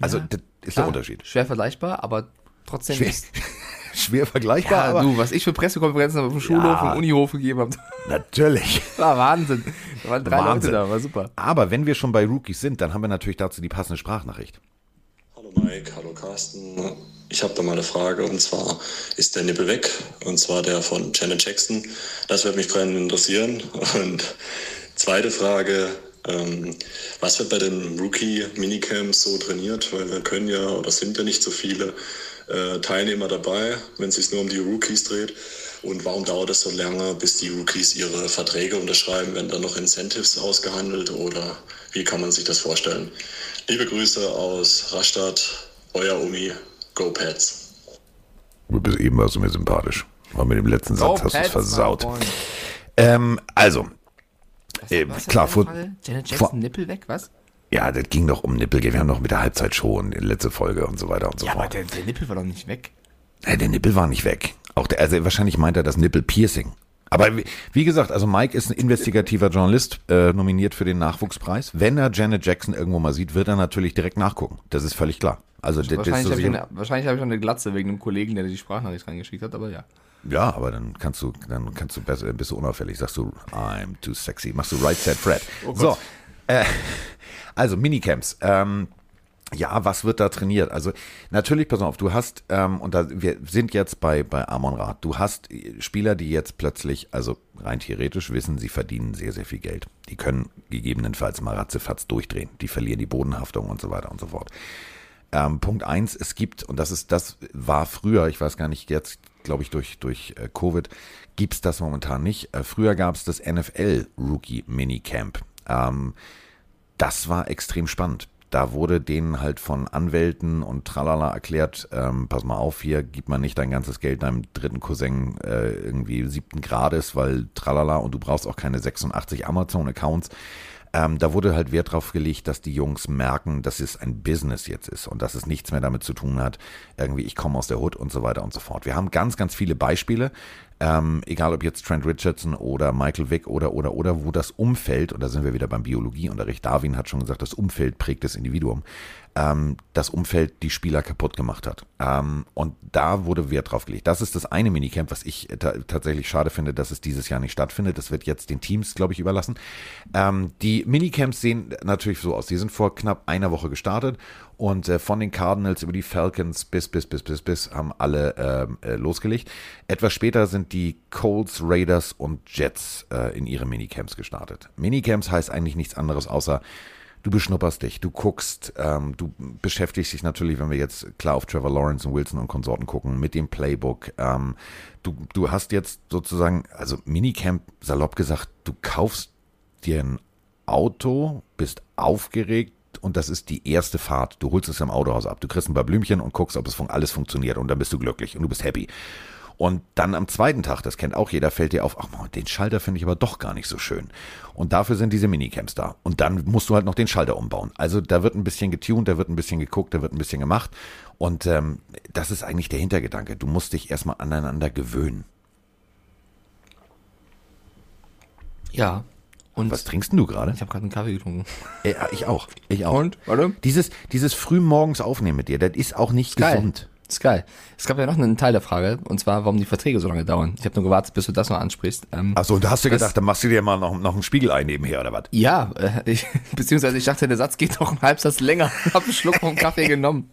Also ja, das ist klar, der Unterschied. Schwer vergleichbar, aber trotzdem schwer, schwer vergleichbar. Ja, aber du, was ich für Pressekonferenzen auf dem Schulhof ja, und Unihof gegeben habe. Natürlich. War Wahnsinn. Da waren drei Wahnsinn. Leute da, war super. Aber wenn wir schon bei Rookies sind, dann haben wir natürlich dazu die passende Sprachnachricht. Hallo Mike, hallo Carsten. Ich habe da mal eine Frage und zwar ist der Nippel weg und zwar der von Janet Jackson. Das würde mich brennend interessieren. Und zweite Frage, ähm, was wird bei den Rookie-Minicamps so trainiert? Weil wir können ja oder sind ja nicht so viele äh, Teilnehmer dabei, wenn es sich nur um die Rookies dreht. Und warum dauert es so lange, bis die Rookies ihre Verträge unterschreiben? Werden dann noch Incentives ausgehandelt oder wie kann man sich das vorstellen? Liebe Grüße aus Rastatt, euer Umi, Go Pets. Bis eben warst du mir sympathisch. Aber mit dem letzten Satz hast du es versaut. Ähm, also, was, äh, was klar, vor, Janet Jackson vor, Nippel weg, was? Ja, das ging doch um Nippel. Wir haben noch mit der Halbzeitshow in der letzte Folge und so weiter und so ja, fort. aber der, der, Nippel war doch nicht weg. Ja, der Nippel war nicht weg. Auch der, also wahrscheinlich meint er das Nippel-Piercing. Aber wie, wie, gesagt, also Mike ist ein investigativer Journalist, äh, nominiert für den Nachwuchspreis. Wenn er Janet Jackson irgendwo mal sieht, wird er natürlich direkt nachgucken. Das ist völlig klar. Also wahrscheinlich habe ich, eine, wahrscheinlich hab ich eine Glatze wegen einem Kollegen, der die Sprachnachricht reingeschickt hat, aber ja. Ja, aber dann kannst du, dann kannst du besser, bist du unauffällig, sagst du, I'm too sexy, machst du Right Set Fred. Oh so, äh, also Minicamps. Ähm, ja, was wird da trainiert? Also natürlich, pass auf, du hast, ähm, und da, wir sind jetzt bei, bei Amon Rath, du hast Spieler, die jetzt plötzlich, also rein theoretisch wissen, sie verdienen sehr, sehr viel Geld. Die können gegebenenfalls mal ratzefatz durchdrehen. Die verlieren die Bodenhaftung und so weiter und so fort. Ähm, Punkt eins, es gibt, und das ist, das war früher, ich weiß gar nicht, jetzt glaube ich durch, durch äh, Covid, gibt's das momentan nicht. Äh, früher gab's das NFL Rookie Minicamp. Ähm, das war extrem spannend. Da wurde denen halt von Anwälten und tralala erklärt, ähm, pass mal auf, hier gib man nicht dein ganzes Geld deinem dritten Cousin äh, irgendwie siebten Grades, weil tralala und du brauchst auch keine 86 Amazon-Accounts. Ähm, da wurde halt Wert drauf gelegt, dass die Jungs merken, dass es ein Business jetzt ist und dass es nichts mehr damit zu tun hat, irgendwie ich komme aus der Hut und so weiter und so fort. Wir haben ganz, ganz viele Beispiele, ähm, egal ob jetzt Trent Richardson oder Michael Vick oder, oder, oder, wo das Umfeld, und da sind wir wieder beim Biologieunterricht, Darwin hat schon gesagt, das Umfeld prägt das Individuum, ähm, das Umfeld die Spieler kaputt gemacht hat. Ähm, und da wurde Wert drauf gelegt. Das ist das eine Minicamp, was ich tatsächlich schade finde, dass es dieses Jahr nicht stattfindet. Das wird jetzt den Teams, glaube ich, überlassen. Ähm, die Minicamps sehen natürlich so aus. Die sind vor knapp einer Woche gestartet und äh, von den Cardinals über die Falcons bis, bis, bis, bis, bis haben alle ähm, äh, losgelegt. Etwas später sind die Colts, Raiders und Jets äh, in ihre Minicamps gestartet. Minicamps heißt eigentlich nichts anderes außer du beschnupperst dich, du guckst, ähm, du beschäftigst dich natürlich, wenn wir jetzt klar auf Trevor Lawrence und Wilson und Konsorten gucken, mit dem Playbook. Ähm, du, du hast jetzt sozusagen, also Minicamp, salopp gesagt, du kaufst dir ein Auto, bist aufgeregt, und das ist die erste Fahrt. Du holst es im Autohaus ab. Du kriegst ein paar Blümchen und guckst, ob es alles funktioniert und dann bist du glücklich und du bist happy. Und dann am zweiten Tag, das kennt auch jeder, fällt dir auf, ach man, den Schalter finde ich aber doch gar nicht so schön. Und dafür sind diese Minicamps da. Und dann musst du halt noch den Schalter umbauen. Also da wird ein bisschen getuned, da wird ein bisschen geguckt, da wird ein bisschen gemacht. Und ähm, das ist eigentlich der Hintergedanke. Du musst dich erstmal aneinander gewöhnen. Ja, und Was trinkst du gerade? Ich habe gerade einen Kaffee getrunken. Äh, ich auch. Ich auch. Und? Warte. Dieses, dieses frühmorgens Aufnehmen mit dir, das ist auch nicht ist gesund. Geil. Ist geil. Es gab ja noch einen Teil der Frage, und zwar, warum die Verträge so lange dauern. Ich habe nur gewartet, bis du das noch ansprichst. Ähm, Achso, und da hast du gedacht, dann machst du dir mal noch, noch einen Spiegelei nebenher, oder was? Ja, äh, ich, beziehungsweise ich dachte, der Satz geht noch einen Halbsatz länger. Ich habe einen Schluck vom Kaffee genommen.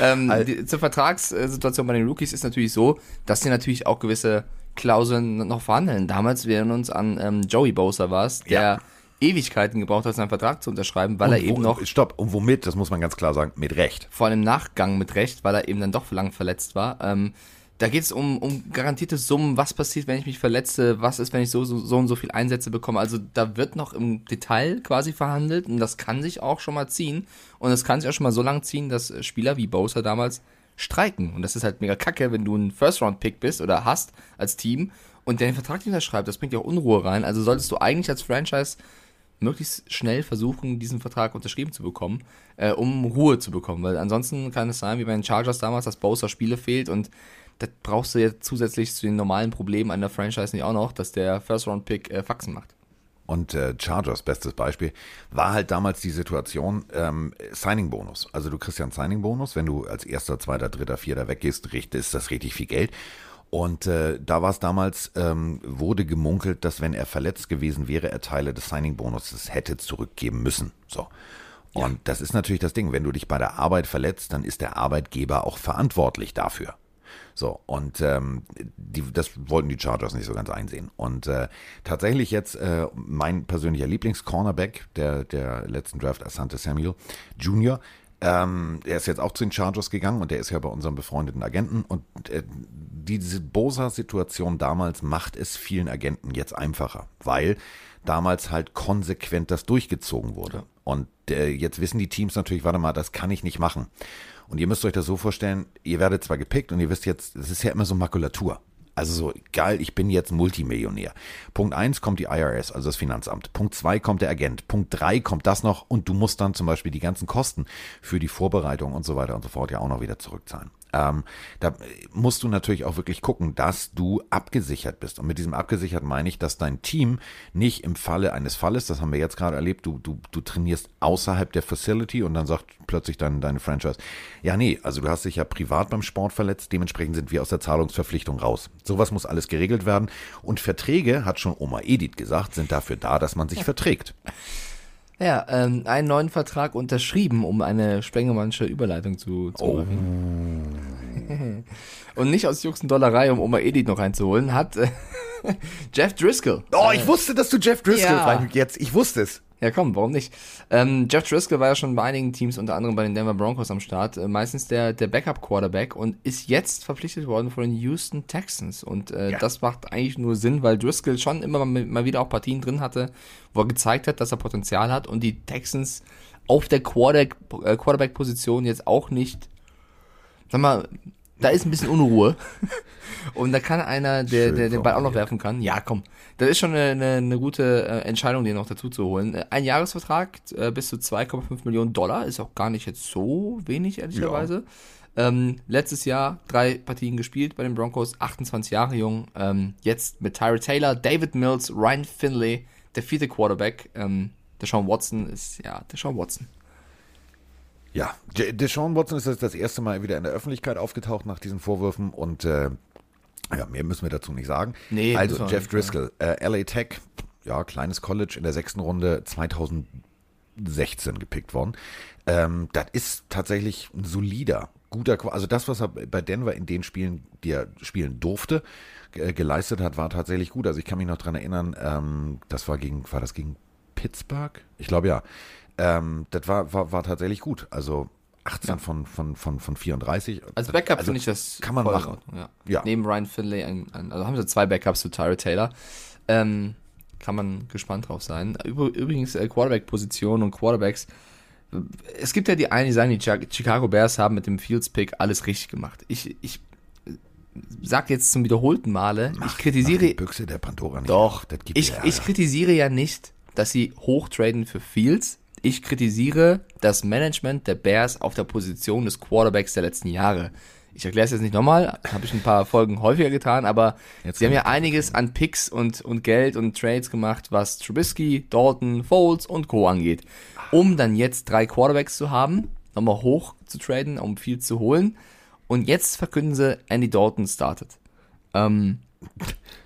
Ähm, die, zur Vertragssituation bei den Rookies ist natürlich so, dass sie natürlich auch gewisse Klauseln noch verhandeln. Damals, wir uns an ähm, Joey Bosa war der ja Ewigkeiten gebraucht hat, seinen Vertrag zu unterschreiben, weil und er eben noch. Stopp, und womit, das muss man ganz klar sagen, mit Recht. Vor allem im Nachgang mit Recht, weil er eben dann doch lang verletzt war. Ähm, da geht es um, um garantierte Summen, was passiert, wenn ich mich verletze, was ist, wenn ich so, so, so und so viel Einsätze bekomme. Also da wird noch im Detail quasi verhandelt und das kann sich auch schon mal ziehen. Und es kann sich auch schon mal so lang ziehen, dass Spieler wie Bowser damals streiken. Und das ist halt mega kacke, wenn du ein First-Round-Pick bist oder hast als Team und der den Vertrag nicht unterschreibt. Das bringt ja auch Unruhe rein. Also solltest du eigentlich als Franchise möglichst schnell versuchen, diesen Vertrag unterschrieben zu bekommen, äh, um Ruhe zu bekommen. Weil ansonsten kann es sein, wie bei den Chargers damals, dass Bowser Spiele fehlt und das brauchst du jetzt zusätzlich zu den normalen Problemen einer Franchise nicht auch noch, dass der First-Round-Pick äh, Faxen macht. Und äh, Chargers, bestes Beispiel, war halt damals die Situation, ähm, Signing-Bonus. Also du kriegst ja einen Signing-Bonus, wenn du als erster, zweiter, dritter, vierter weggehst, ist das richtig viel Geld. Und äh, da war es damals, ähm, wurde gemunkelt, dass wenn er verletzt gewesen wäre, er Teile des Signing-Bonuses hätte zurückgeben müssen. So. Und ja. das ist natürlich das Ding. Wenn du dich bei der Arbeit verletzt, dann ist der Arbeitgeber auch verantwortlich dafür. So, und ähm, die, das wollten die Chargers nicht so ganz einsehen. Und äh, tatsächlich jetzt äh, mein persönlicher Lieblings-Cornerback der, der letzten Draft, Asante Samuel Jr., ähm, er ist jetzt auch zu den Chargers gegangen und der ist ja bei unserem befreundeten Agenten. Und äh, diese Bosa-Situation damals macht es vielen Agenten jetzt einfacher, weil damals halt konsequent das durchgezogen wurde. Und äh, jetzt wissen die Teams natürlich, warte mal, das kann ich nicht machen. Und ihr müsst euch das so vorstellen, ihr werdet zwar gepickt und ihr wisst jetzt, es ist ja immer so Makulatur. Also so, geil, ich bin jetzt Multimillionär. Punkt eins kommt die IRS, also das Finanzamt. Punkt zwei kommt der Agent. Punkt drei kommt das noch und du musst dann zum Beispiel die ganzen Kosten für die Vorbereitung und so weiter und so fort ja auch noch wieder zurückzahlen. Ähm, da musst du natürlich auch wirklich gucken, dass du abgesichert bist. Und mit diesem abgesichert meine ich, dass dein Team nicht im Falle eines Falles, das haben wir jetzt gerade erlebt, du, du, du trainierst außerhalb der Facility und dann sagt plötzlich dein, deine Franchise, ja nee, also du hast dich ja privat beim Sport verletzt, dementsprechend sind wir aus der Zahlungsverpflichtung raus. Sowas muss alles geregelt werden. Und Verträge, hat schon Oma Edith gesagt, sind dafür da, dass man sich verträgt. Ja, ähm, einen neuen Vertrag unterschrieben, um eine Sprengemannsche Überleitung zu, zu oh. machen. Und nicht aus Jux und Dollerei, um Oma Edith noch reinzuholen, hat äh, Jeff Driscoll. Oh, ich wusste, dass du Jeff Driscoll ja. jetzt. Ich wusste es. Ja, komm, warum nicht? Ähm, Jeff Driscoll war ja schon bei einigen Teams, unter anderem bei den Denver Broncos am Start, äh, meistens der, der Backup-Quarterback und ist jetzt verpflichtet worden von den Houston Texans. Und äh, ja. das macht eigentlich nur Sinn, weil Driscoll schon immer mal, mal wieder auch Partien drin hatte, wo er gezeigt hat, dass er Potenzial hat und die Texans auf der äh, Quarterback-Position jetzt auch nicht, sag mal, Da ist ein bisschen Unruhe. Und da kann einer, der, Schön der den Ball auch noch werfen kann. Ja, komm. Das ist schon eine, eine, eine gute äh, Entscheidung, den noch dazu zu holen. Ein Jahresvertrag äh, bis zu 2,5 Millionen Dollar ist auch gar nicht jetzt so wenig, ehrlicherweise. Ja. Ähm, letztes Jahr drei Partien gespielt bei den Broncos, 28 Jahre jung. Ähm, jetzt mit Tyra Taylor, David Mills, Ryan Finley, der vierte Quarterback. Ähm, der Sean Watson ist, ja, der Sean Watson. Ja, Deshaun Watson ist das erste Mal wieder in der Öffentlichkeit aufgetaucht nach diesen Vorwürfen und äh, ja, mehr müssen wir dazu nicht sagen. Nee, also Jeff Driscoll, äh, LA Tech, ja, kleines College in der sechsten Runde 2016 gepickt worden. Ähm, das ist tatsächlich ein solider, guter, also das, was er bei Denver in den Spielen, die er spielen durfte, geleistet hat, war tatsächlich gut. Also ich kann mich noch dran erinnern, ähm, das war gegen, war das gegen Pittsburgh? Ich glaube ja. Ähm, das war, war, war tatsächlich gut. Also 18 ja. von, von, von, von 34. Als Backup also finde ich das kann man machen. Ja. ja. Neben Ryan Finlay, ein, ein, also haben sie zwei Backups zu Tyra Taylor. Ähm, kann man gespannt drauf sein. Übrigens äh, Quarterback-Position und Quarterbacks. Es gibt ja die einen, die sagen, die Chicago Bears haben mit dem Fields-Pick alles richtig gemacht. Ich, ich sag jetzt zum wiederholten Male, mach, ich kritisiere. die Büchse der Pandora nicht. Doch, ich, ich kritisiere ja nicht, dass sie hochtraden für Fields. Ich kritisiere das Management der Bears auf der Position des Quarterbacks der letzten Jahre. Ich erkläre es jetzt nicht nochmal, habe ich ein paar Folgen häufiger getan, aber jetzt sie haben ja einiges an Picks und, und Geld und Trades gemacht, was Trubisky, Dalton, Foles und Co. angeht. Um dann jetzt drei Quarterbacks zu haben, nochmal hoch zu traden, um viel zu holen. Und jetzt verkünden sie, Andy Dalton startet. Ähm,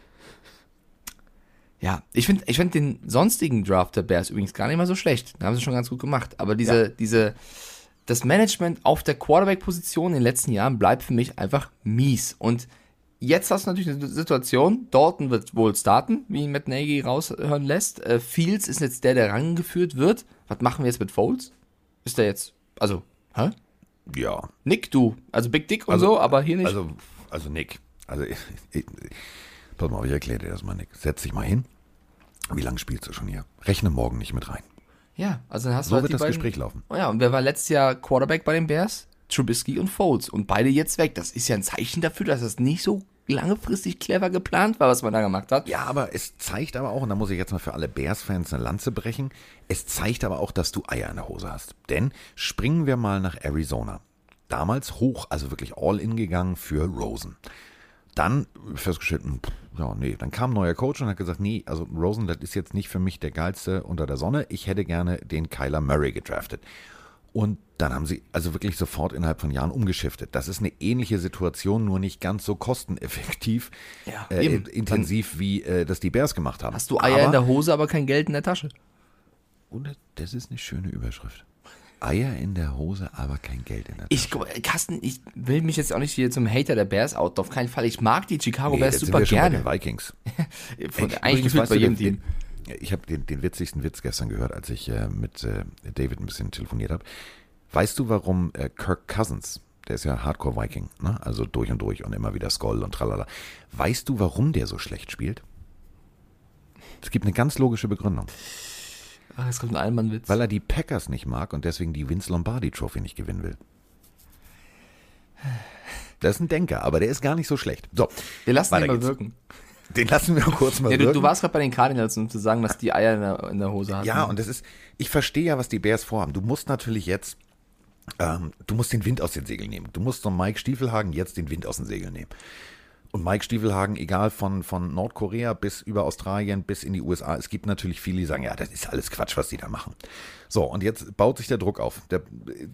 ja, ich finde ich find den sonstigen Draft der Bears übrigens gar nicht mal so schlecht. Da haben sie schon ganz gut gemacht. Aber diese, ja. diese, das Management auf der Quarterback-Position in den letzten Jahren bleibt für mich einfach mies. Und jetzt hast du natürlich eine Situation, Dalton wird wohl starten, wie ihn Matt Nagy raushören lässt. Äh, Fields ist jetzt der, der rangeführt wird. Was machen wir jetzt mit Foles? Ist der jetzt, also, hä? Ja. Nick, du. Also Big Dick und also, so, aber hier nicht. Also, also Nick. Also, ich, ich, pass mal, ich erkläre dir das mal, Nick. Setz dich mal hin. Wie lange spielst du schon hier? Rechne morgen nicht mit rein. Ja, also dann hast so du halt wird das beiden, Gespräch laufen. Oh ja, und wer war letztes Jahr Quarterback bei den Bears? Trubisky und Foles. Und beide jetzt weg. Das ist ja ein Zeichen dafür, dass das nicht so langfristig clever geplant war, was man da gemacht hat. Ja, aber es zeigt aber auch, und da muss ich jetzt mal für alle Bears-Fans eine Lanze brechen, es zeigt aber auch, dass du Eier in der Hose hast. Denn springen wir mal nach Arizona. Damals hoch, also wirklich all in gegangen für Rosen dann festgestellt, hm, ja, nee, dann kam ein neuer Coach und hat gesagt, nee, also Rosen, das ist jetzt nicht für mich der geilste unter der Sonne. Ich hätte gerne den Kyler Murray gedraftet. Und dann haben sie also wirklich sofort innerhalb von Jahren umgeschiftet. Das ist eine ähnliche Situation, nur nicht ganz so kosteneffektiv, ja, äh, intensiv, dann wie äh, das die Bears gemacht haben. Hast du Eier aber, in der Hose, aber kein Geld in der Tasche? Und das ist eine schöne Überschrift. Eier in der Hose, aber kein Geld in der Tasche. Ich, Carsten, ich will mich jetzt auch nicht hier zum Hater der Bears out, auf keinen Fall. Ich mag die Chicago nee, Bears super gerne. Bei den Vikings. Von, Ey, eigentlich gefühlt bei jedem Team. Ich habe den, den witzigsten Witz gestern gehört, als ich äh, mit äh, David ein bisschen telefoniert habe. Weißt du, warum äh, Kirk Cousins, der ist ja Hardcore-Viking, ne? also durch und durch und immer wieder Skoll und tralala. Weißt du, warum der so schlecht spielt? Es gibt eine ganz logische Begründung. Ach, es kommt ein Allmannwitz. Weil er die Packers nicht mag und deswegen die Vince Lombardi Trophy nicht gewinnen will. Das ist ein Denker, aber der ist gar nicht so schlecht. So, wir lassen ihn mal geht's. wirken. Den lassen wir kurz mal ja, du, du, warst gerade bei den Cardinals, um zu sagen, dass die Eier in der, in der Hose hatten. Ja, und das ist, ich verstehe ja, was die Bears vorhaben. Du musst natürlich jetzt, ähm, du musst den Wind aus den Segeln nehmen. Du musst so Mike Stiefelhagen jetzt den Wind aus den Segeln nehmen. Und Mike Stiefelhagen, egal von, von Nordkorea bis über Australien bis in die USA, es gibt natürlich viele, die sagen, ja, das ist alles Quatsch, was die da machen. So, und jetzt baut sich der Druck auf, der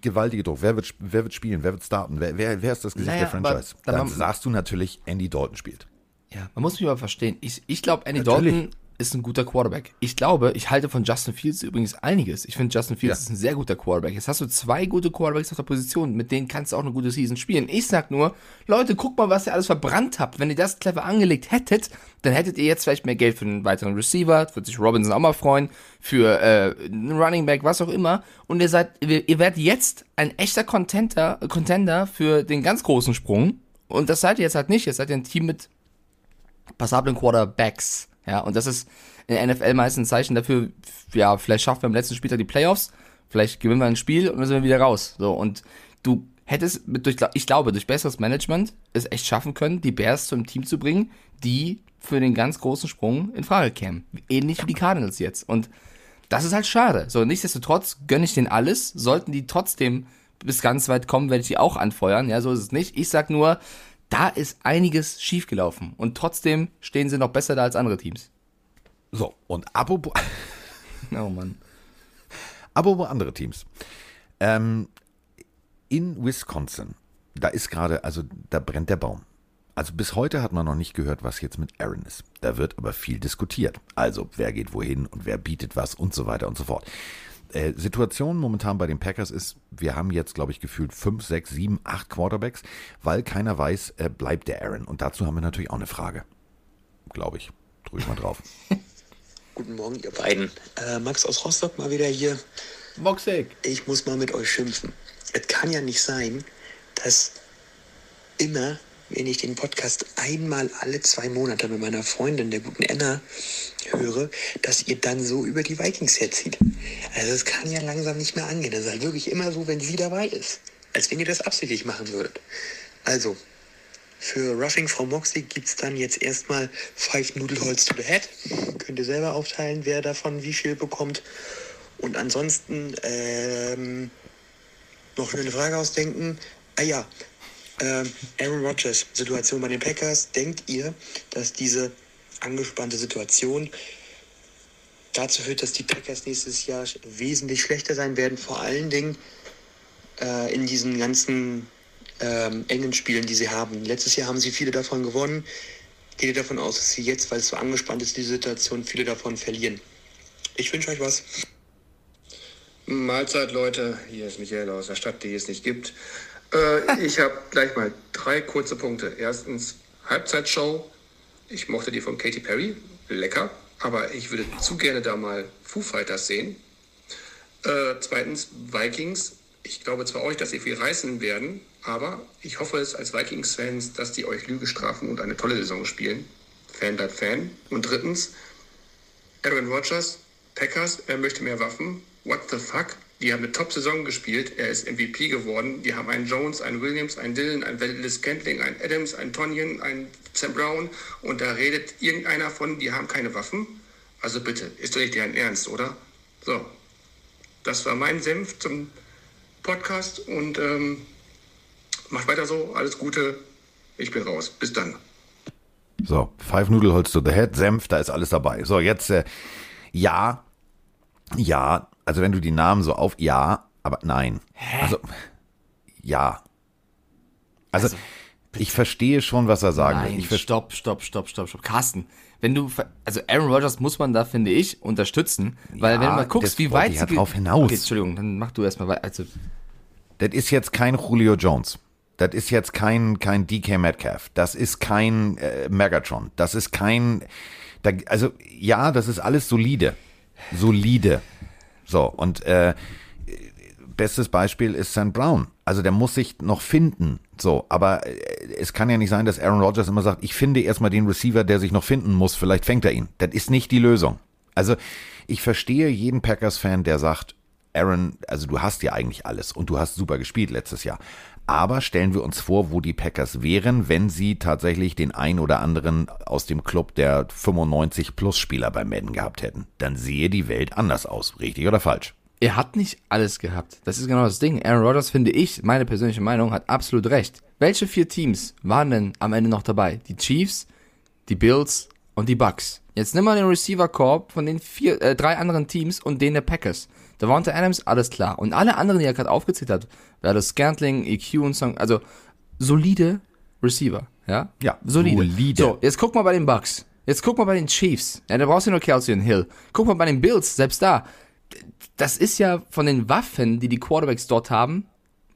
gewaltige Druck. Wer wird, wer wird spielen, wer wird starten, wer, wer, wer ist das Gesicht naja, der Franchise? Dann, dann sagst du natürlich, Andy Dalton spielt. Ja, man muss mich aber verstehen. Ich, ich glaube, Andy natürlich. Dalton ist ein guter Quarterback. Ich glaube, ich halte von Justin Fields übrigens einiges. Ich finde, Justin Fields ja. ist ein sehr guter Quarterback. Jetzt hast du zwei gute Quarterbacks auf der Position, mit denen kannst du auch eine gute Season spielen. Ich sag nur, Leute, guckt mal, was ihr alles verbrannt habt. Wenn ihr das clever angelegt hättet, dann hättet ihr jetzt vielleicht mehr Geld für einen weiteren Receiver, wird sich Robinson auch mal freuen, für äh, einen Running Back, was auch immer. Und ihr seid, ihr werdet jetzt ein echter Contender, Contender für den ganz großen Sprung. Und das seid ihr jetzt halt nicht. Ihr seid ein Team mit passablen Quarterbacks. Ja, und das ist in der NFL meistens ein Zeichen dafür, ja, vielleicht schaffen wir am letzten Spieltag die Playoffs, vielleicht gewinnen wir ein Spiel und dann sind wir wieder raus. So, und du hätte es, mit, durch, ich glaube, durch besseres Management es echt schaffen können, die Bears zum Team zu bringen, die für den ganz großen Sprung in Frage kämen. Ähnlich wie die Cardinals jetzt. Und das ist halt schade. So, nichtsdestotrotz gönne ich denen alles. Sollten die trotzdem bis ganz weit kommen, werde ich die auch anfeuern. Ja, so ist es nicht. Ich sag nur, da ist einiges schiefgelaufen. Und trotzdem stehen sie noch besser da als andere Teams. So, und apropos. oh Mann. Apropos andere Teams. Ähm, in Wisconsin, da ist gerade, also da brennt der Baum. Also bis heute hat man noch nicht gehört, was jetzt mit Aaron ist. Da wird aber viel diskutiert. Also wer geht wohin und wer bietet was und so weiter und so fort. Äh, Situation momentan bei den Packers ist, wir haben jetzt, glaube ich, gefühlt fünf, sechs, sieben, acht Quarterbacks, weil keiner weiß, äh, bleibt der Aaron. Und dazu haben wir natürlich auch eine Frage. Glaube ich. Drücke ich mal drauf. Guten Morgen, ihr beiden. Äh, Max aus Rostock mal wieder hier. Boxig. Ich muss mal mit euch schimpfen. Es kann ja nicht sein, dass immer, wenn ich den Podcast einmal alle zwei Monate mit meiner Freundin, der guten Enna, höre, dass ihr dann so über die Vikings herzieht. Also es kann ja langsam nicht mehr angehen. Das ist halt wirklich immer so, wenn sie dabei ist. Als wenn ihr das absichtlich machen würdet. Also, für Roughing Frau Moxie gibt es dann jetzt erstmal Five Nudelholz to the Head. Könnt ihr selber aufteilen, wer davon wie viel bekommt. Und ansonsten ähm, noch eine Frage ausdenken. Ah ja, ähm, Aaron Rodgers, Situation bei den Packers. Denkt ihr, dass diese angespannte Situation dazu führt, dass die Packers nächstes Jahr wesentlich schlechter sein werden? Vor allen Dingen äh, in diesen ganzen ähm, engen Spielen, die sie haben. Letztes Jahr haben sie viele davon gewonnen. Geht ihr davon aus, dass sie jetzt, weil es so angespannt ist, die Situation, viele davon verlieren? Ich wünsche euch was. Mahlzeit, Leute. Hier ist Michael aus der Stadt, die es nicht gibt. Äh, ich habe gleich mal drei kurze Punkte. Erstens, Halbzeitshow. Ich mochte die von Katy Perry. Lecker. Aber ich würde zu gerne da mal Foo Fighters sehen. Äh, zweitens, Vikings. Ich glaube zwar euch, dass sie viel reißen werden, aber ich hoffe es als Vikings-Fans, dass die euch Lüge strafen und eine tolle Saison spielen. Fan bleibt Fan. Und drittens, Aaron Rodgers, Packers, er möchte mehr Waffen. What the fuck? Die haben eine Top-Saison gespielt. Er ist MVP geworden. Die haben einen Jones, einen Williams, einen Dillon, einen Valdez Scantling, einen Adams, einen Tonyan, einen Sam Brown. Und da redet irgendeiner von, die haben keine Waffen. Also bitte, ist doch nicht deren Ernst, oder? So, das war mein Senf zum Podcast und ähm, macht weiter so. Alles Gute. Ich bin raus. Bis dann. So, Five Nudelholz to the Head, Senf, da ist alles dabei. So, jetzt, äh, ja, ja, also wenn du die Namen so auf, ja, aber nein. Hä? Also, ja. Also, Also, ich verstehe schon, was er sagen will. Nein, Ich verstehe. stopp, stopp, stopp, stopp, stopp. Carsten, wenn du, also Aaron Rodgers muss man da, finde ich, unterstützen, weil Ja, wenn du mal guckst, wie weit ja ge- drauf hinaus. Okay, Entschuldigung, dann mach du erstmal weiter. Also, Das ist jetzt kein Julio Jones. Das ist jetzt kein, kein DK Metcalf. Das ist kein äh, Megatron. Das ist kein. Da, also, ja, das ist alles solide. Solide. So, und äh, bestes Beispiel ist St. Brown. Also, der muss sich noch finden. So, aber äh, es kann ja nicht sein, dass Aaron Rodgers immer sagt, ich finde erstmal den Receiver, der sich noch finden muss, vielleicht fängt er ihn. Das ist nicht die Lösung. Also, ich verstehe jeden Packers-Fan, der sagt, Aaron, also du hast ja eigentlich alles und du hast super gespielt letztes Jahr. Aber stellen wir uns vor, wo die Packers wären, wenn sie tatsächlich den ein oder anderen aus dem Club der 95 Plus Spieler beim Madden gehabt hätten. Dann sehe die Welt anders aus. Richtig oder falsch? er hat nicht alles gehabt. Das ist genau das Ding. Aaron Rodgers, finde ich, meine persönliche Meinung, hat absolut recht. Welche vier Teams waren denn am Ende noch dabei? Die Chiefs, die Bills und die Bucks. Jetzt nimm mal den Receiver Corp von den vier, äh, drei anderen Teams und den der Packers. Devonta Adams, alles klar. Und alle anderen, die er gerade aufgezählt hat, wäre das Scantling, EQ und Song, also solide Receiver, ja? Ja, solide. solide. So, jetzt guck mal bei den Bucks. Jetzt guck mal bei den Chiefs. Ja, da brauchst du nur Kelsey und Hill. Guck mal bei den Bills, selbst da. Das ist ja von den Waffen, die die Quarterbacks dort haben,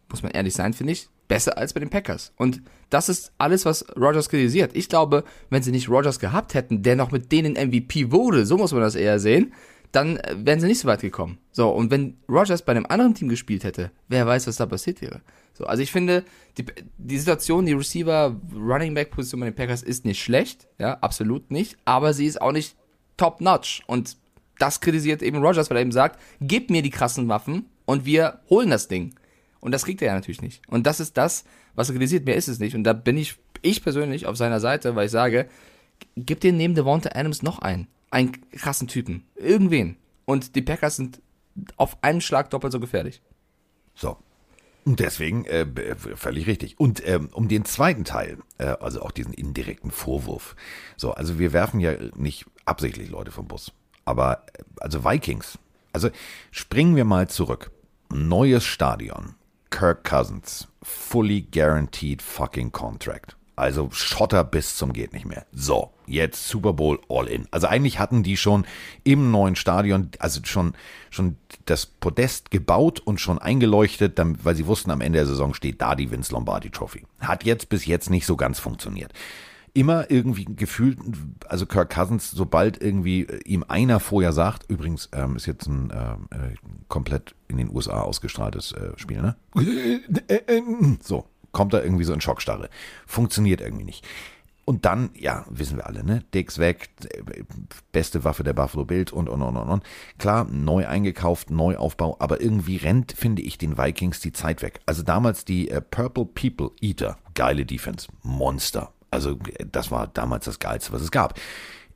muss man ehrlich sein, finde ich, besser als bei den Packers. Und das ist alles, was Rogers kritisiert. Ich glaube, wenn sie nicht Rogers gehabt hätten, der noch mit denen MVP wurde, so muss man das eher sehen, dann äh, wären sie nicht so weit gekommen. So, und wenn Rogers bei einem anderen Team gespielt hätte, wer weiß, was da passiert wäre. So, also ich finde, die, die Situation, die Receiver, Running Back Position bei den Packers ist nicht schlecht, ja, absolut nicht, aber sie ist auch nicht top notch. Und das kritisiert eben Rogers, weil er eben sagt, gib mir die krassen Waffen und wir holen das Ding. Und das kriegt er ja natürlich nicht. Und das ist das, was er kritisiert. Mehr ist es nicht. Und da bin ich, ich persönlich auf seiner Seite, weil ich sage, gib dir neben Devonta Adams noch einen. Einen krassen Typen. Irgendwen. Und die Packers sind auf einen Schlag doppelt so gefährlich. So. Und deswegen äh, völlig richtig. Und ähm, um den zweiten Teil, äh, also auch diesen indirekten Vorwurf. So, also wir werfen ja nicht absichtlich Leute vom Bus. Aber, äh, also Vikings. Also springen wir mal zurück. Neues Stadion. Kirk Cousins. Fully guaranteed fucking contract. Also Schotter bis zum geht nicht mehr. So, jetzt Super Bowl all in. Also eigentlich hatten die schon im neuen Stadion, also schon, schon das Podest gebaut und schon eingeleuchtet, weil sie wussten, am Ende der Saison steht da die Vince Lombardi Trophy. Hat jetzt bis jetzt nicht so ganz funktioniert. Immer irgendwie gefühlt, also Kirk Cousins, sobald irgendwie äh, ihm einer vorher sagt, übrigens ähm, ist jetzt ein äh, äh komplett in den USA ausgestrahltes äh, Spiel, ne? So, kommt er irgendwie so in Schockstarre. Funktioniert irgendwie nicht. Und dann, ja, wissen wir alle, ne? Dicks weg, beste Waffe der Buffalo Bild und, und, und, und, und. Klar, neu eingekauft, Neuaufbau, aber irgendwie rennt, finde ich, den Vikings die Zeit weg. Also damals die äh, Purple People Eater, geile Defense, Monster. Also das war damals das Geilste, was es gab.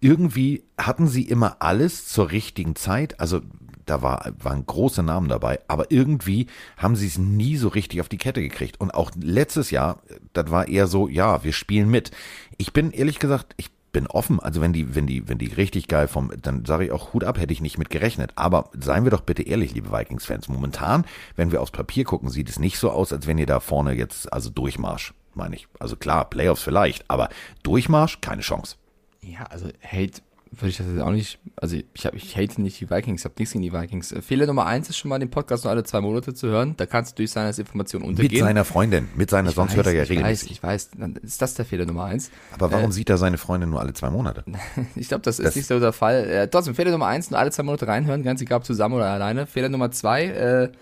Irgendwie hatten sie immer alles zur richtigen Zeit. Also da war, waren große Namen dabei, aber irgendwie haben sie es nie so richtig auf die Kette gekriegt. Und auch letztes Jahr, das war eher so, ja, wir spielen mit. Ich bin ehrlich gesagt, ich bin offen. Also wenn die, wenn die, wenn die richtig geil vom, dann sage ich auch Hut ab, hätte ich nicht mit gerechnet. Aber seien wir doch bitte ehrlich, liebe Vikings-Fans. Momentan, wenn wir aufs Papier gucken, sieht es nicht so aus, als wenn ihr da vorne jetzt, also Durchmarsch, meine ich. Also klar, Playoffs vielleicht, aber Durchmarsch, keine Chance. Ja, also Hate würde ich das jetzt auch nicht, also ich, hab, ich hate nicht die Vikings, ich habe nichts gegen die Vikings. Äh, Fehler Nummer eins ist schon mal, den Podcast nur alle zwei Monate zu hören. Da kannst du durch seine Information untergehen. Mit seiner Freundin, mit seiner, ich sonst weiß, hört er ja regelmäßig. Ich weiß, ich weiß, dann ist das der Fehler Nummer eins. Aber warum äh, sieht er seine Freundin nur alle zwei Monate? ich glaube, das, das ist nicht so der Fall. Äh, trotzdem, Fehler Nummer eins, nur alle zwei Monate reinhören, ganz egal ob zusammen oder alleine. Fehler Nummer zwei, äh,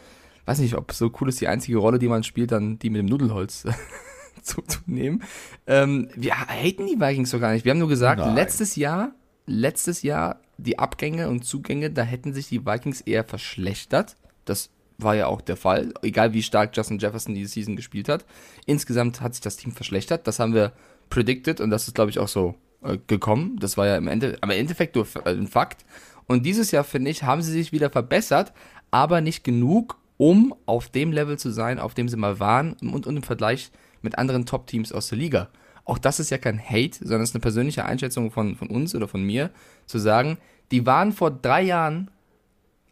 weiß nicht, ob so cool ist die einzige Rolle, die man spielt, dann die mit dem Nudelholz. zu, zu nehmen. Ähm, wir haten die Vikings so gar nicht. Wir haben nur gesagt, Nein. letztes Jahr letztes Jahr die Abgänge und Zugänge, da hätten sich die Vikings eher verschlechtert. Das war ja auch der Fall, egal wie stark Justin Jefferson diese Season gespielt hat. Insgesamt hat sich das Team verschlechtert. Das haben wir predicted und das ist, glaube ich, auch so äh, gekommen. Das war ja im, Ende, im Endeffekt nur äh, ein Fakt. Und dieses Jahr, finde ich, haben sie sich wieder verbessert, aber nicht genug, um auf dem Level zu sein, auf dem sie mal waren und, und im Vergleich mit anderen Top-Teams aus der Liga auch das ist ja kein Hate, sondern es ist eine persönliche Einschätzung von, von uns oder von mir, zu sagen, die waren vor drei Jahren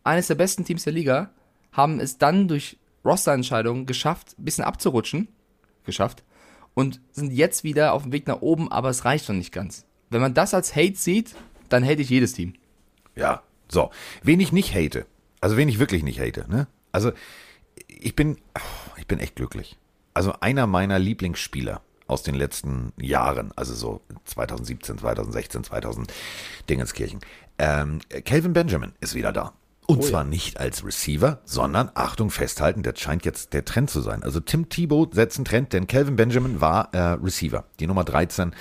eines der besten Teams der Liga, haben es dann durch Roster-Entscheidungen geschafft, ein bisschen abzurutschen, geschafft, und sind jetzt wieder auf dem Weg nach oben, aber es reicht noch nicht ganz. Wenn man das als Hate sieht, dann hate ich jedes Team. Ja, so. Wen ich nicht hate, also wen ich wirklich nicht hate, ne? Also, ich bin, ich bin echt glücklich. Also einer meiner Lieblingsspieler aus den letzten Jahren, also so 2017, 2016, 2000 Dingenskirchen. Ähm, Calvin Benjamin ist wieder da. Und oh zwar ja. nicht als Receiver, sondern, Achtung, festhalten, das scheint jetzt der Trend zu sein. Also Tim Thibault setzt einen Trend, denn Calvin Benjamin war äh, Receiver, die Nummer 13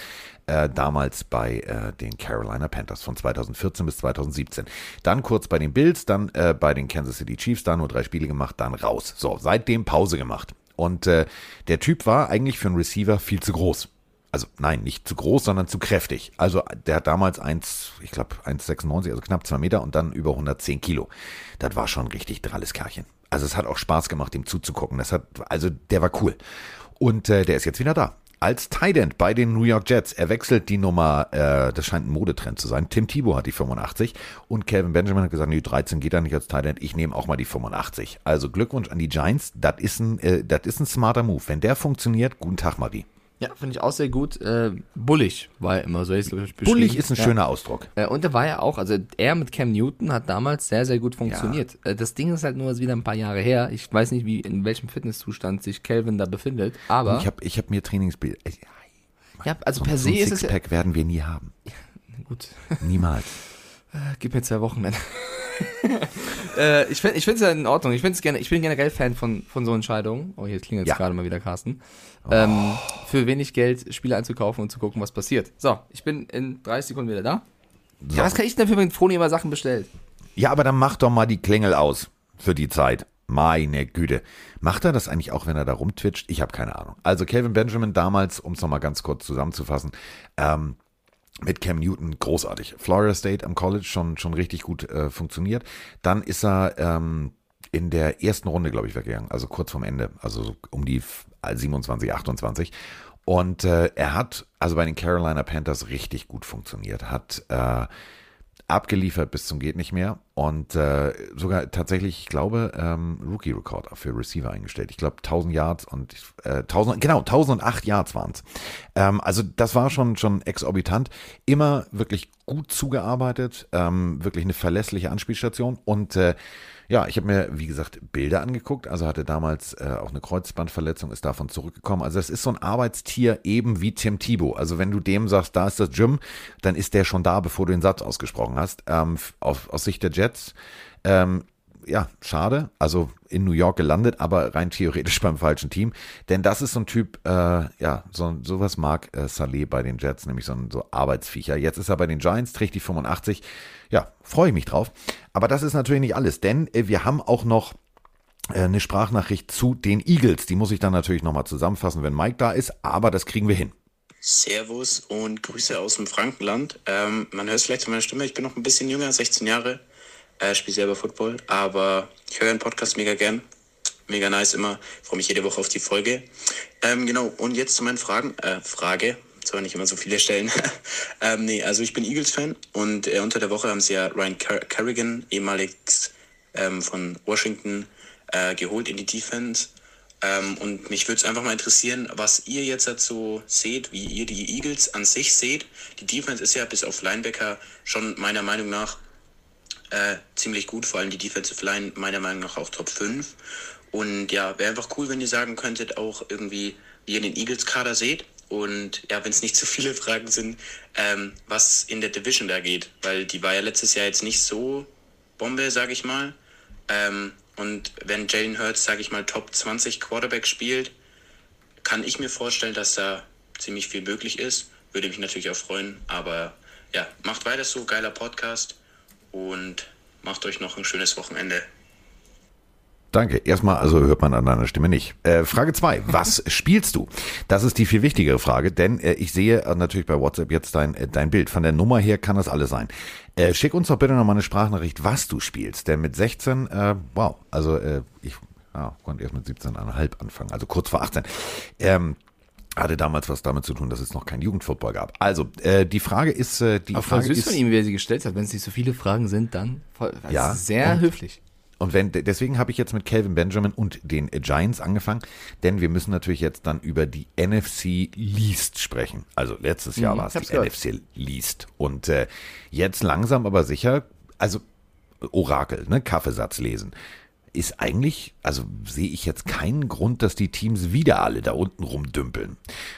äh, damals bei äh, den Carolina Panthers von 2014 bis 2017. Dann kurz bei den Bills, dann äh, bei den Kansas City Chiefs, da nur drei Spiele gemacht, dann raus. So, seitdem Pause gemacht. Und äh, der Typ war eigentlich für einen Receiver viel zu groß. Also nein, nicht zu groß, sondern zu kräftig. Also der hat damals 1, ich glaube 1,96, also knapp 2 Meter und dann über 110 Kilo. Das war schon richtig dralles Kerlchen. Also es hat auch Spaß gemacht, ihm zuzugucken. Das hat, also der war cool. Und äh, der ist jetzt wieder da als Tight bei den New York Jets. Er wechselt die Nummer, äh, das scheint ein Modetrend zu sein. Tim Thibault hat die 85 und Calvin Benjamin hat gesagt, nee, 13 geht da nicht als Tight Ich nehme auch mal die 85. Also Glückwunsch an die Giants. Das ist ein, äh, ein smarter Move. Wenn der funktioniert, guten Tag, Marie. Ja, finde ich auch sehr gut. Äh, bullig war er immer so. Ist bullig ist ein ja. schöner Ausdruck. Äh, und er war ja auch, also er mit Cam Newton hat damals sehr, sehr gut funktioniert. Ja. Äh, das Ding ist halt nur wieder ein paar Jahre her. Ich weiß nicht, wie in welchem Fitnesszustand sich Calvin da befindet, aber. Ich habe ich hab mir Trainingsbild. Ja, also so, per se so ist es. Sixpack werden wir nie haben. Ja, gut. Niemals. Äh, gib mir zwei Wochen, Mann. äh, ich finde es ja in Ordnung. Ich, gerne, ich bin generell Fan von, von so Entscheidungen. Oh, hier klingelt ja. gerade mal wieder Carsten. Oh. Ähm, für wenig Geld Spiele einzukaufen und zu gucken, was passiert. So, ich bin in 30 Sekunden wieder da. So. Ja, was kann ich denn für, wenn Froni immer Sachen bestellt? Ja, aber dann mach doch mal die Klingel aus für die Zeit. Meine Güte. Macht er das eigentlich auch, wenn er da rumtwitcht? Ich habe keine Ahnung. Also Calvin Benjamin damals, um es nochmal ganz kurz zusammenzufassen, ähm, mit Cam Newton großartig. Florida State am College schon, schon richtig gut äh, funktioniert. Dann ist er ähm, in der ersten Runde, glaube ich, weggegangen, also kurz vorm Ende, also so um die 27, 28. Und äh, er hat also bei den Carolina Panthers richtig gut funktioniert, hat äh, abgeliefert bis zum geht nicht mehr und äh, sogar tatsächlich, ich glaube, ähm, Rookie-Rekord für Receiver eingestellt. Ich glaube 1000 Yards und äh, 1000, genau 1008 Yards waren es. Ähm, also das war schon schon exorbitant. Immer wirklich gut zugearbeitet, ähm, wirklich eine verlässliche Anspielstation und äh, ja, ich habe mir, wie gesagt, Bilder angeguckt. Also hatte damals äh, auch eine Kreuzbandverletzung, ist davon zurückgekommen. Also es ist so ein Arbeitstier eben wie Tim Thibault. Also wenn du dem sagst, da ist das Gym, dann ist der schon da, bevor du den Satz ausgesprochen hast. Ähm, auf, aus Sicht der Jets, ähm, ja, schade. Also in New York gelandet, aber rein theoretisch beim falschen Team. Denn das ist so ein Typ, äh, ja, so, sowas mag äh, Saleh bei den Jets, nämlich so ein so Arbeitsviecher. Jetzt ist er bei den Giants, trägt die 85. Ja, freue ich mich drauf. Aber das ist natürlich nicht alles, denn äh, wir haben auch noch äh, eine Sprachnachricht zu den Eagles. Die muss ich dann natürlich nochmal zusammenfassen, wenn Mike da ist, aber das kriegen wir hin. Servus und Grüße aus dem Frankenland. Ähm, man hört es vielleicht zu meiner Stimme, ich bin noch ein bisschen jünger, 16 Jahre, äh, spiele selber Football, aber ich höre den Podcast mega gern. Mega nice immer. Freue mich jede Woche auf die Folge. Ähm, genau, und jetzt zu meinen Fragen. Äh, Frage zwar nicht immer so viele stellen. ähm, nee, also ich bin Eagles-Fan und äh, unter der Woche haben sie ja Ryan Car Kerrigan, ehemalig ähm, von Washington, äh, geholt in die Defense. Ähm, und mich würde es einfach mal interessieren, was ihr jetzt dazu seht, wie ihr die Eagles an sich seht. Die Defense ist ja bis auf Linebacker schon meiner Meinung nach äh, ziemlich gut, vor allem die Defensive Line meiner Meinung nach auch Top 5. Und ja, wäre einfach cool, wenn ihr sagen könntet, auch irgendwie, wie ihr den Eagles-Kader seht und ja, wenn es nicht zu viele Fragen sind, ähm, was in der Division da geht, weil die war ja letztes Jahr jetzt nicht so Bombe, sage ich mal. Ähm, und wenn Jalen Hurts, sage ich mal, Top 20 Quarterback spielt, kann ich mir vorstellen, dass da ziemlich viel möglich ist. Würde mich natürlich auch freuen. Aber ja, macht weiter so, geiler Podcast und macht euch noch ein schönes Wochenende. Danke. Erstmal, also hört man an deiner Stimme nicht. Äh, Frage zwei: Was spielst du? Das ist die viel wichtigere Frage, denn äh, ich sehe äh, natürlich bei WhatsApp jetzt dein, äh, dein Bild. Von der Nummer her kann das alles sein. Äh, schick uns doch bitte noch mal eine Sprachnachricht, was du spielst. Denn mit 16, äh, wow, also ich ah, konnte erst mit 17,5 anfangen, also kurz vor 18. Ähm, hatte damals was damit zu tun, dass es noch kein Jugendfootball gab. Also, äh, die Frage ist, äh, die Aber Frage süß ist, von ihm, wie er sie gestellt hat. Wenn es nicht so viele Fragen sind, dann voll, Ja, sehr höflich. Und wenn, deswegen habe ich jetzt mit Calvin Benjamin und den Giants angefangen, denn wir müssen natürlich jetzt dann über die NFC Least sprechen. Also letztes Jahr Mhm, war es die gehört. NFC Least. Und äh, jetzt langsam aber sicher, also Orakel, ne, Kaffeesatz lesen. Ist eigentlich, also sehe ich jetzt keinen Grund, dass die Teams wieder alle da unten rumdümpeln.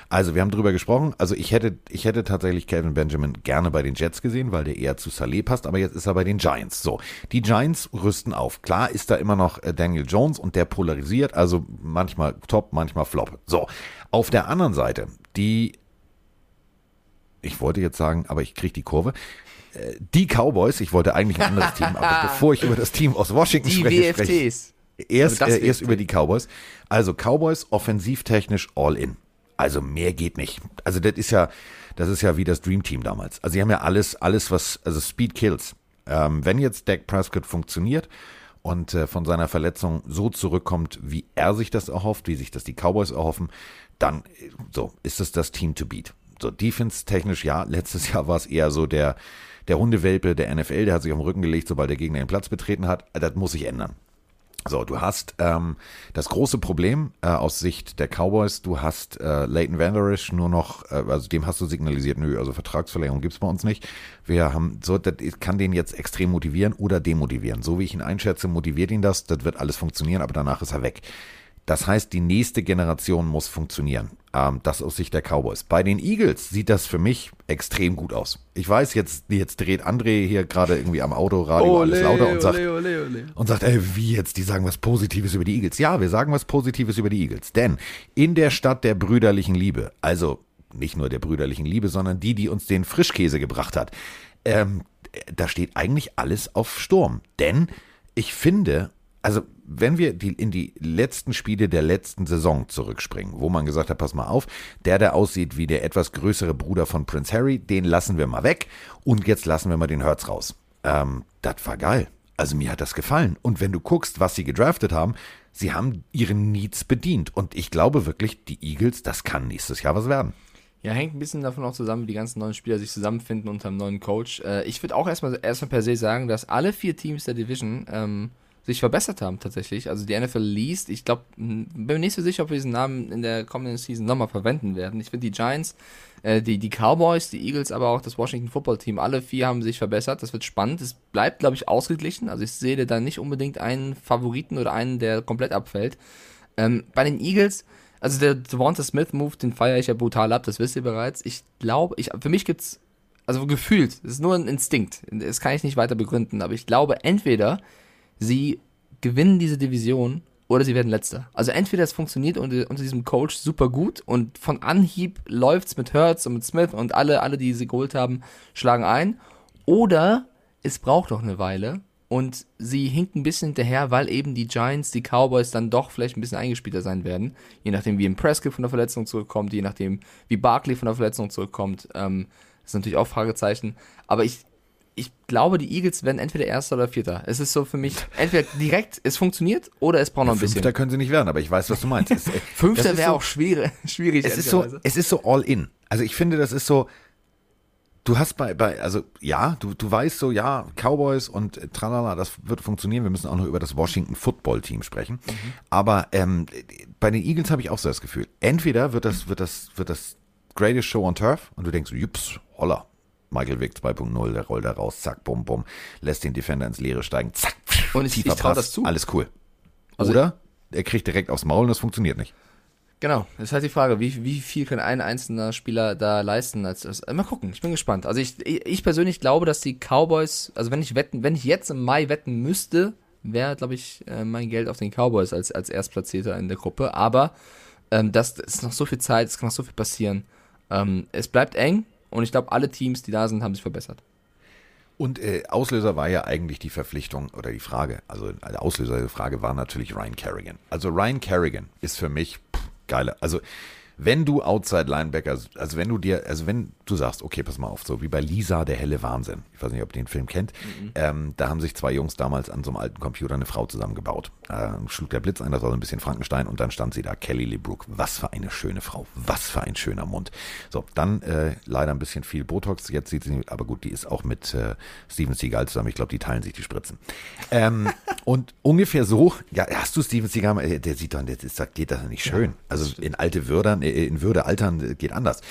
Also wir haben drüber gesprochen. Also ich hätte, ich hätte tatsächlich Calvin Benjamin gerne bei den Jets gesehen, weil der eher zu Saleh passt. Aber jetzt ist er bei den Giants. So, die Giants rüsten auf. Klar ist da immer noch äh, Daniel Jones und der polarisiert. Also manchmal top, manchmal flop. So, auf der anderen Seite die ich wollte jetzt sagen, aber ich kriege die Kurve. Äh, Die Cowboys, ich wollte eigentlich ein anderes Team, aber bevor ich über das Team aus Washington Die spreche, spreche ich WFTs. erst, Also äh, erst über die Cowboys. Also Cowboys offensivtechnisch all in. Also mehr geht nicht. Also das ist ja, das ist ja wie das Dream Team damals. Also sie haben ja alles, alles was, also Speed kills. Ähm, wenn jetzt Dak Prescott funktioniert und äh, von seiner Verletzung so zurückkommt, wie er sich das erhofft, wie sich das die Cowboys erhoffen, dann äh, so ist es das Team to beat. So Defense technisch ja, letztes Jahr war es eher so der der Hundewelpe der NFL, der hat sich auf den Rücken gelegt, sobald der Gegner den Platz betreten hat. Das muss sich ändern. So, du hast ähm, das große Problem äh, aus Sicht der Cowboys, du hast äh, Leighton Vander Esch nur noch, äh, also dem hast du signalisiert, nö, also Vertragsverlängerung gibt's bei uns nicht. Wir haben, so, das kann den jetzt extrem motivieren oder demotivieren. So wie ich ihn einschätze, motiviert ihn das, das wird alles funktionieren, aber danach ist er weg. Das heißt, die nächste Generation muss funktionieren. Ähm, das aus Sicht der Cowboys. Bei den Eagles sieht das für mich extrem gut aus. Ich weiß, jetzt, jetzt dreht André hier gerade irgendwie am Autoradio alles lauter und sagt, und sagt, ey, wie jetzt, die sagen was Positives über die Eagles. Ja, wir sagen was Positives über die Eagles. Denn in der Stadt der brüderlichen Liebe, also nicht nur der brüderlichen Liebe, sondern die, die uns den Frischkäse gebracht hat, ähm, da steht eigentlich alles auf Sturm. Denn ich finde, also wenn wir die, in die letzten Spiele der letzten Saison zurückspringen, wo man gesagt hat, pass mal auf, der, der aussieht wie der etwas größere Bruder von Prince Harry, den lassen wir mal weg und jetzt lassen wir mal den Hurts raus. Ähm, das war geil. Also mir hat das gefallen. Und wenn du guckst, was sie gedraftet haben, sie haben ihren Needs bedient. Und ich glaube wirklich, die Eagles, das kann nächstes Jahr was werden. Ja, hängt ein bisschen davon auch zusammen, wie die ganzen neuen Spieler sich zusammenfinden unter einem neuen Coach. Äh, ich würde auch erstmal, erstmal per se sagen, dass alle vier Teams der Division ähm, sich verbessert haben tatsächlich. Also die NFL liest, ich glaube, bin mir nicht so sicher, ob wir diesen Namen in der kommenden Season nochmal verwenden werden. Ich finde die Giants, äh, die, die Cowboys, die Eagles, aber auch das Washington Football Team, alle vier haben sich verbessert. Das wird spannend. Es bleibt, glaube ich, ausgeglichen. Also ich sehe da nicht unbedingt einen Favoriten oder einen, der komplett abfällt. Ähm, bei den Eagles, also der Devonta Smith Move, den feiere ich ja brutal ab, das wisst ihr bereits. Ich glaube, ich, für mich gibt's, also gefühlt, es ist nur ein Instinkt. Das kann ich nicht weiter begründen, aber ich glaube, entweder sie gewinnen diese Division oder sie werden letzter. Also entweder es funktioniert unter, unter diesem Coach super gut und von Anhieb läuft's mit Hertz und mit Smith und alle, alle, die sie geholt haben, schlagen ein. Oder es braucht noch eine Weile und sie hinken ein bisschen hinterher, weil eben die Giants, die Cowboys dann doch vielleicht ein bisschen eingespielter sein werden. Je nachdem, wie ein Prescott von der Verletzung zurückkommt, je nachdem, wie Barkley von der Verletzung zurückkommt. Ähm, das ist natürlich auch Fragezeichen. Aber ich ich glaube, die Eagles werden entweder Erster oder Vierter. Es ist so für mich, entweder direkt, es funktioniert, oder es braucht noch ein bisschen. Fünfter können sie nicht werden, aber ich weiß, was du meinst. Es, Fünfter wäre so, auch schwierig. schwierig es, ist so, es ist so all in. Also ich finde, das ist so, du hast bei, bei also ja, du, du weißt so, ja, Cowboys und äh, tralala, das wird funktionieren. Wir müssen auch noch über das Washington Football Team sprechen. Mhm. Aber ähm, bei den Eagles habe ich auch so das Gefühl, entweder wird das, wird das, wird das Greatest Show on Turf und du denkst, jups, holla, Michael Vick 2.0, der rollt da raus, zack, bum, bum, lässt den Defender ins Leere steigen, zack, und ich, ich traue das zu. Alles cool. Also Oder er kriegt direkt aufs Maul und das funktioniert nicht. Genau, das ist halt die Frage, wie, wie viel kann ein einzelner Spieler da leisten? Als, als, mal gucken, ich bin gespannt. Also ich, ich persönlich glaube, dass die Cowboys, also wenn ich wetten, wenn ich jetzt im Mai wetten müsste, wäre, glaube ich, äh, mein Geld auf den Cowboys als, als Erstplatzierter in der Gruppe. Aber ähm, das, das ist noch so viel Zeit, es kann noch so viel passieren. Ähm, es bleibt eng, und ich glaube, alle Teams, die da sind, haben sich verbessert. Und äh, Auslöser war ja eigentlich die Verpflichtung oder die Frage, also der Auslöser der Frage war natürlich Ryan Kerrigan. Also Ryan Kerrigan ist für mich pff, geiler. Also wenn du Outside Linebacker, also wenn du dir, also wenn du sagst, okay, pass mal auf, so wie bei Lisa, der helle Wahnsinn. Ich weiß nicht, ob ihr den Film kennt. Mhm. Ähm, da haben sich zwei Jungs damals an so einem alten Computer eine Frau zusammengebaut. Ähm, schlug der Blitz ein, das war so ein bisschen Frankenstein und dann stand sie da, Kelly LeBrook. Was für eine schöne Frau, was für ein schöner Mund. So, dann äh, leider ein bisschen viel Botox. Jetzt sieht sie, aber gut, die ist auch mit äh, Steven Seagal zusammen. Ich glaube, die teilen sich die Spritzen. Ähm, und ungefähr so, ja, hast du Steven Seagal, äh, der sieht doch, der sagt, geht das nicht schön. Also in alte Würdern, äh, in Würde altern geht anders.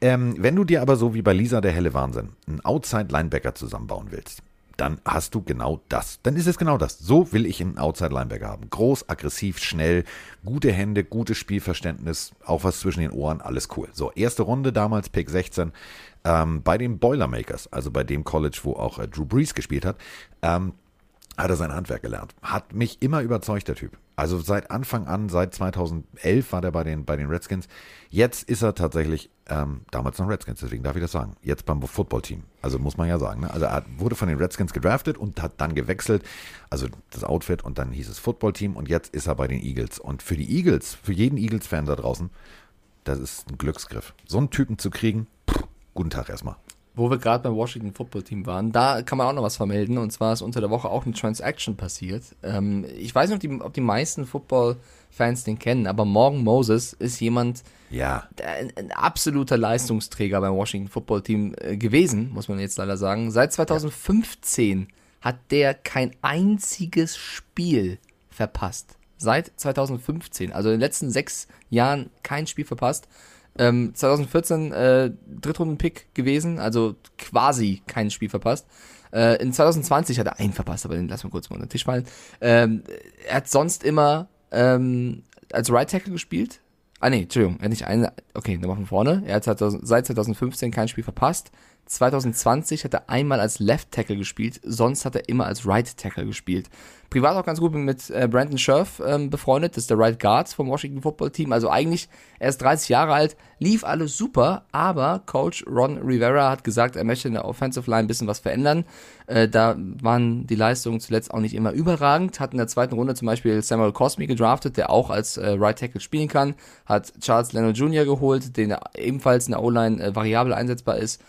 Ähm, wenn du dir aber so wie bei Lisa der helle Wahnsinn einen Outside Linebacker zusammenbauen willst, dann hast du genau das. Dann ist es genau das. So will ich einen Outside Linebacker haben. Groß, aggressiv, schnell, gute Hände, gutes Spielverständnis, auch was zwischen den Ohren, alles cool. So, erste Runde damals, Pick 16, ähm, bei den Boilermakers, also bei dem College, wo auch äh, Drew Brees gespielt hat. Ähm, hat er sein Handwerk gelernt. Hat mich immer überzeugt, der Typ. Also seit Anfang an, seit 2011 war der bei den, bei den Redskins. Jetzt ist er tatsächlich, ähm, damals noch Redskins, deswegen darf ich das sagen. Jetzt beim Footballteam. Also muss man ja sagen. Ne? Also er wurde von den Redskins gedraftet und hat dann gewechselt. Also das Outfit und dann hieß es Footballteam und jetzt ist er bei den Eagles. Und für die Eagles, für jeden Eagles-Fan da draußen, das ist ein Glücksgriff. So einen Typen zu kriegen, pff, guten Tag erstmal wo wir gerade beim Washington Football Team waren, da kann man auch noch was vermelden. Und zwar ist unter der Woche auch eine Transaction passiert. Ähm, ich weiß nicht, ob die, ob die meisten Football-Fans den kennen, aber Morgan Moses ist jemand, ja. ein, ein, absoluter Leistungsträger beim Washington Football Team äh, gewesen, muss man jetzt leider sagen. Seit 2015 ja. hat der kein einziges Spiel verpasst. Seit 2015, also in den letzten sechs Jahren kein Spiel verpasst. Ähm, 2014 äh, Drittrunden-Pick gewesen, also quasi kein Spiel verpasst. Äh, in 2020 hat er einen verpasst, aber den lassen wir kurz mal unter den Tisch fallen. Ähm, er hat sonst immer ähm, als Right Tackle gespielt. Ah nee, Entschuldigung, er hat nicht eine. Okay, nochmal von vorne. Er hat seit 2015 kein Spiel verpasst. 2020 hat er einmal als Left Tackle gespielt, sonst hat er immer als Right Tackle gespielt. Privat auch ganz gut mit äh, Brandon Scherf ähm, befreundet, das ist der Right Guard vom Washington Football Team. Also eigentlich, er ist 30 Jahre alt, lief alles super, aber Coach Ron Rivera hat gesagt, er möchte in der Offensive Line ein bisschen was verändern. Äh, da waren die Leistungen zuletzt auch nicht immer überragend. Hat in der zweiten Runde zum Beispiel Samuel Cosme gedraftet, der auch als äh, Right Tackle spielen kann. Hat Charles Leno Jr. geholt, den ebenfalls in der O-Line äh, variabel einsetzbar ist.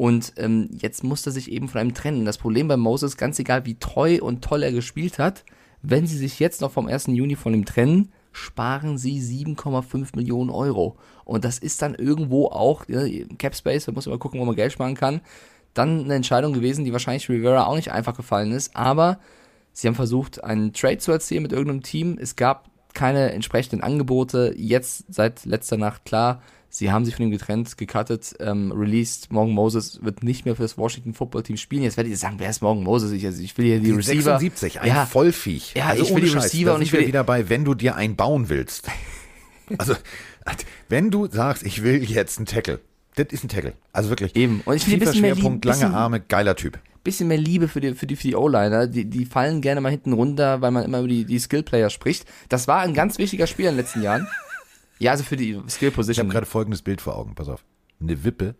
Und ähm, jetzt musste er sich eben von einem trennen. Das Problem bei Moses, ganz egal wie treu und toll er gespielt hat, wenn sie sich jetzt noch vom 1. Juni von ihm trennen, sparen sie 7,5 Millionen Euro. Und das ist dann irgendwo auch, ja, Cap Space, da muss man mal gucken, wo man Geld sparen kann, dann eine Entscheidung gewesen, die wahrscheinlich Rivera auch nicht einfach gefallen ist. Aber sie haben versucht, einen Trade zu erzielen mit irgendeinem Team. Es gab keine entsprechenden Angebote. Jetzt seit letzter Nacht klar, Sie haben sich von ihm getrennt, gecuttet, ähm, released. Morgan Moses wird nicht mehr für das Washington Football Team spielen. Jetzt werdet ihr sagen, wer ist Morgan Moses? Ich, also ich will hier die, die Receiver. 76, ein ja. Vollviech. Ja, also ich will die Scheiß, Receiver und ich will wieder bei, wenn du dir einen bauen willst. also, wenn du sagst, ich will jetzt einen Tackle. Das ist ein Tackle. Also wirklich. Eben. Und ich finde ein bisschen Schwerpunkt, mehr lange Arme, geiler Typ bisschen mehr Liebe für die, für die, für die O-Liner. Die, die fallen gerne mal hinten runter, weil man immer über die, die Skill-Player spricht. Das war ein ganz wichtiger Spieler in den letzten Jahren. Ja, also für die Skill Position. Ich habe gerade folgendes Bild vor Augen, pass auf. Eine Wippe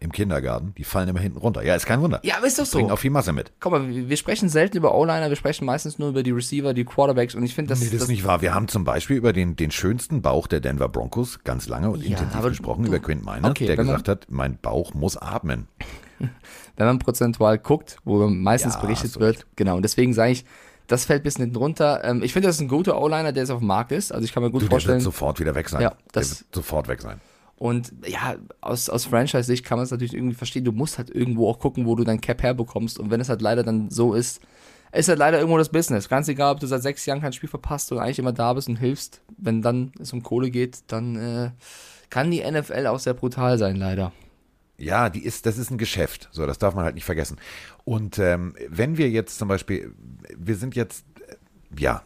im Kindergarten, die fallen immer hinten runter. Ja, ist kein Wunder. Ja, aber ist doch so. Bringen auch viel Masse mit. Guck mal, wir sprechen selten über O-Liner, wir sprechen meistens nur über die Receiver, die Quarterbacks und ich finde, das, nee, das, das ist nicht wahr. Wir haben zum Beispiel über den, den schönsten Bauch der Denver Broncos ganz lange und ja, intensiv gesprochen, du, über Quint Miner, okay, der gesagt hat, mein Bauch muss atmen. wenn man prozentual guckt, wo meistens ja, berichtet wird, recht. genau. Und deswegen sage ich, das fällt ein bisschen hinten runter. Ähm, ich finde, das ist ein guter O-Liner, der jetzt auf dem Markt ist. Also ich kann mir gut du, vorstellen. Der wird sofort wieder weg sein. Ja, das der wird sofort weg sein. Und ja, aus, aus Franchise-Sicht kann man es natürlich irgendwie verstehen. Du musst halt irgendwo auch gucken, wo du dein Cap herbekommst. Und wenn es halt leider dann so ist, ist halt leider irgendwo das Business. Ganz egal, ob du seit sechs Jahren kein Spiel verpasst und eigentlich immer da bist und hilfst. Wenn dann es um Kohle geht, dann äh, kann die NFL auch sehr brutal sein, leider. Ja, die ist, das ist ein Geschäft. So, das darf man halt nicht vergessen. Und ähm, wenn wir jetzt zum Beispiel, wir sind jetzt, äh, ja,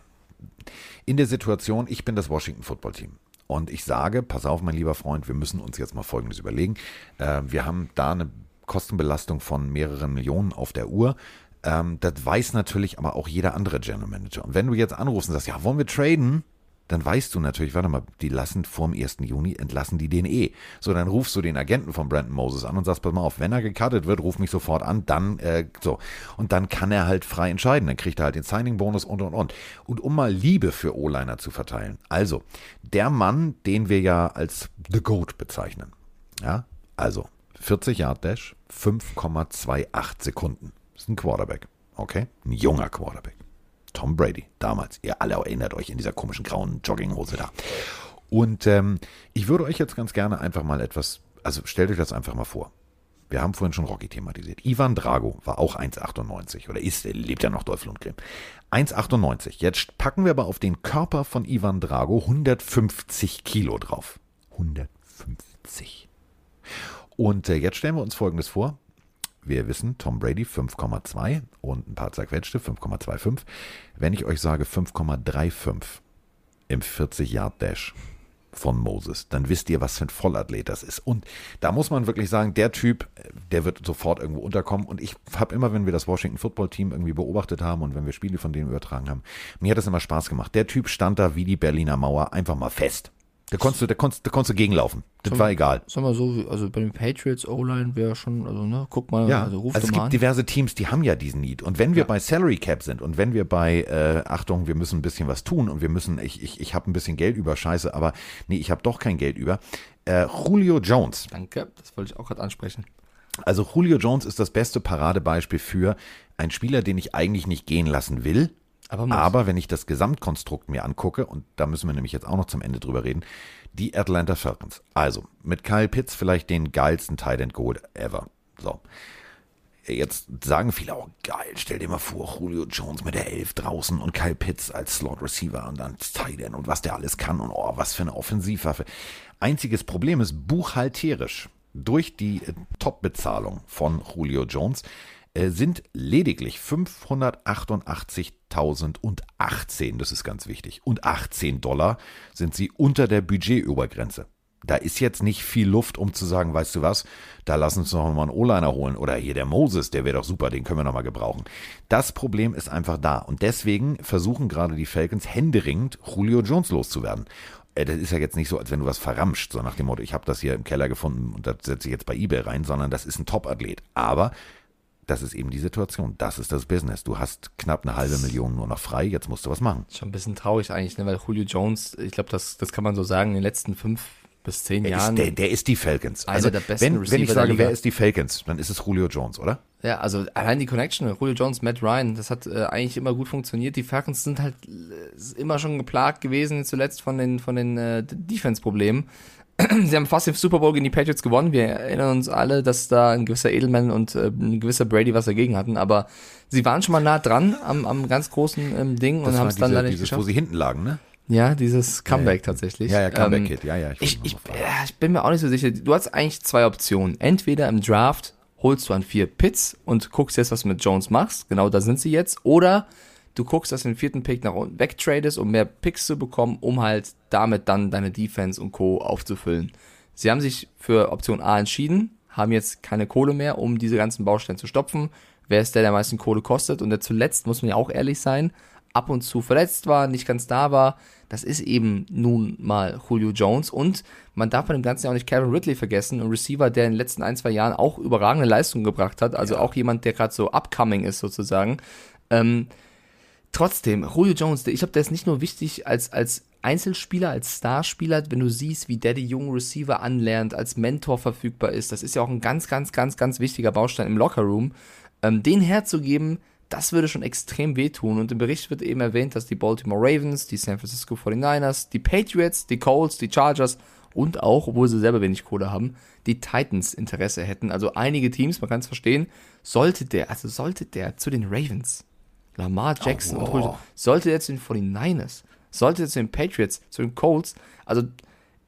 in der Situation, ich bin das Washington Football Team. Und ich sage, pass auf, mein lieber Freund, wir müssen uns jetzt mal Folgendes überlegen. Äh, wir haben da eine Kostenbelastung von mehreren Millionen auf der Uhr. Ähm, das weiß natürlich aber auch jeder andere General Manager. Und wenn du jetzt anrufst und sagst, ja, wollen wir traden? Dann weißt du natürlich, warte mal, die lassen vorm 1. Juni, entlassen die den eh. So, dann rufst du den Agenten von Brandon Moses an und sagst, pass mal auf, wenn er gecuttet wird, ruf mich sofort an, dann, äh, so. Und dann kann er halt frei entscheiden, dann kriegt er halt den Signing-Bonus und, und, und. Und um mal Liebe für O-Liner zu verteilen. Also, der Mann, den wir ja als The Goat bezeichnen. Ja, also, 40 Yard Dash, 5,28 Sekunden. Ist ein Quarterback. Okay? Ein junger Quarterback. Tom Brady, damals. Ihr alle erinnert euch in dieser komischen grauen Jogginghose da. Und ähm, ich würde euch jetzt ganz gerne einfach mal etwas, also stellt euch das einfach mal vor. Wir haben vorhin schon Rocky thematisiert. Ivan Drago war auch 1,98 oder ist, lebt ja noch Teufel und Grimm. 1,98. Jetzt packen wir aber auf den Körper von Ivan Drago 150 Kilo drauf. 150. Und äh, jetzt stellen wir uns Folgendes vor. Wir wissen, Tom Brady 5,2 und ein paar zerquetschte 5,25. Wenn ich euch sage 5,35 im 40-Yard-Dash von Moses, dann wisst ihr, was für ein Vollathlet das ist. Und da muss man wirklich sagen, der Typ, der wird sofort irgendwo unterkommen. Und ich habe immer, wenn wir das Washington Football Team irgendwie beobachtet haben und wenn wir Spiele von denen übertragen haben, mir hat das immer Spaß gemacht. Der Typ stand da wie die Berliner Mauer einfach mal fest. Da konntest du, da konntest, da konntest du gegenlaufen. Das Sag, war egal. Sag mal so, also bei den Patriots O-Line wäre schon, also ne, guck mal, ja, also ruf also es gibt an. diverse Teams, die haben ja diesen Need. Und wenn wir ja. bei Salary Cap sind und wenn wir bei, äh, Achtung, wir müssen ein bisschen was tun und wir müssen, ich, ich, ich habe ein bisschen Geld über, scheiße, aber nee, ich habe doch kein Geld über. Äh, Julio Jones. Danke, das wollte ich auch gerade ansprechen. Also Julio Jones ist das beste Paradebeispiel für einen Spieler, den ich eigentlich nicht gehen lassen will, aber, Aber, wenn ich das Gesamtkonstrukt mir angucke, und da müssen wir nämlich jetzt auch noch zum Ende drüber reden, die Atlanta Falcons. Also, mit Kyle Pitts vielleicht den geilsten Tight End Gold ever. So. Jetzt sagen viele, oh geil, stell dir mal vor, Julio Jones mit der Elf draußen und Kyle Pitts als Slot Receiver und dann Tight End und was der alles kann und oh, was für eine Offensivwaffe. Einziges Problem ist buchhalterisch. Durch die äh, Top-Bezahlung von Julio Jones sind lediglich 588.018, das ist ganz wichtig, und 18 Dollar sind sie unter der Budgetobergrenze. Da ist jetzt nicht viel Luft, um zu sagen, weißt du was, da lass uns noch mal einen O-Liner holen. Oder hier der Moses, der wäre doch super, den können wir noch mal gebrauchen. Das Problem ist einfach da. Und deswegen versuchen gerade die Falcons händeringend, Julio Jones loszuwerden. Äh, das ist ja jetzt nicht so, als wenn du was verramscht, so nach dem Motto, ich habe das hier im Keller gefunden und das setze ich jetzt bei eBay rein, sondern das ist ein Top-Athlet. Aber das ist eben die Situation. Das ist das Business. Du hast knapp eine halbe Million nur noch frei, jetzt musst du was machen. Schon ein bisschen traurig eigentlich, ne? weil Julio Jones, ich glaube, das, das kann man so sagen, in den letzten fünf bis zehn der Jahren. Ist, der, der ist die Falcons. Also der besten wenn, wenn ich Receiver sage, wer ist die Falcons, dann ist es Julio Jones, oder? Ja, also allein die Connection, Julio Jones, Matt Ryan, das hat äh, eigentlich immer gut funktioniert. Die Falcons sind halt äh, immer schon geplagt gewesen, zuletzt von den, von den äh, Defense-Problemen. Sie haben fast den Super Bowl gegen die Patriots gewonnen. Wir erinnern uns alle, dass da ein gewisser Edelman und äh, ein gewisser Brady was dagegen hatten. Aber sie waren schon mal nah dran am, am ganz großen ähm, Ding Das und haben es dann leider nicht dieses, geschafft. wo sie hinten lagen, ne? Ja, dieses Comeback tatsächlich. Ja, ja, Comeback Ähm, ja, ja. Ich, ich, fragen. ja, ich bin mir auch nicht so sicher. Du hast eigentlich zwei Optionen. Entweder im Draft holst du an vier Pits und guckst jetzt, was du mit Jones machst. Genau da sind sie jetzt. Oder du guckst, dass du den vierten Pick nach unten wegtradest, um mehr Picks zu bekommen, um halt damit dann deine Defense und Co. aufzufüllen. Sie haben sich für Option A entschieden, haben jetzt keine Kohle mehr, um diese ganzen Baustellen zu stopfen. Wer ist der, der am meisten Kohle kostet? Und der zuletzt, muss man ja auch ehrlich sein, ab und zu verletzt war, nicht ganz da war. Das ist eben nun mal Julio Jones. Und man darf bei dem Ganzen ja auch nicht Kevin Ridley vergessen, ein Receiver, der in den letzten ein, zwei Jahren auch überragende Leistungen gebracht hat. Also auch jemand, der gerade so upcoming ist sozusagen. Ähm, trotzdem, Julio Jones, ich glaube, der ist nicht nur wichtig als, als Einzelspieler, als Starspieler, wenn du siehst, wie der die jungen Receiver anlernt, als Mentor verfügbar ist. Das ist ja auch ein ganz, ganz, ganz, ganz wichtiger Baustein im Lockerroom. Ähm, den herzugeben, das würde schon extrem wehtun. Und im Bericht wird eben erwähnt, dass die Baltimore Ravens, die San Francisco 49ers, die Patriots, die Colts, die Chargers und auch, obwohl sie selber wenig Kohle haben, die Titans Interesse hätten. Also einige Teams, man kann es verstehen, sollte der, also sollte der zu den Ravens, Lamar Jackson und Julio, sollte der zu den 49ers, sollte zu den Patriots, zu den Colts, also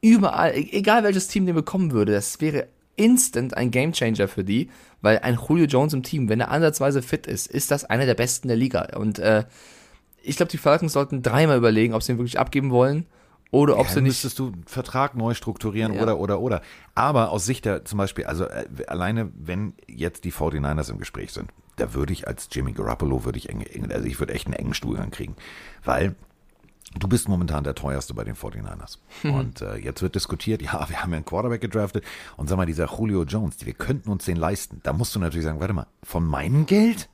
überall, e- egal welches Team den bekommen würde, das wäre instant ein Gamechanger für die, weil ein Julio Jones im Team, wenn er ansatzweise fit ist, ist das einer der besten der Liga. Und äh, ich glaube, die Falcons sollten dreimal überlegen, ob sie ihn wirklich abgeben wollen oder ob ja, sie nicht. müsstest du einen Vertrag neu strukturieren Ja. oder, oder, oder. Aber aus Sicht der, zum Beispiel, also äh, alleine, wenn jetzt die 49ers im Gespräch sind, da würde ich als Jimmy Garoppolo, würde ich eng, also ich würde echt einen engen Stuhlgang kriegen. Weil du bist momentan der teuerste bei den 49ers. Und äh, jetzt wird diskutiert, ja, wir haben ja einen Quarterback gedraftet und sag mal, dieser Julio Jones, wir könnten uns den leisten. Da musst du natürlich sagen, warte mal, von meinem Geld?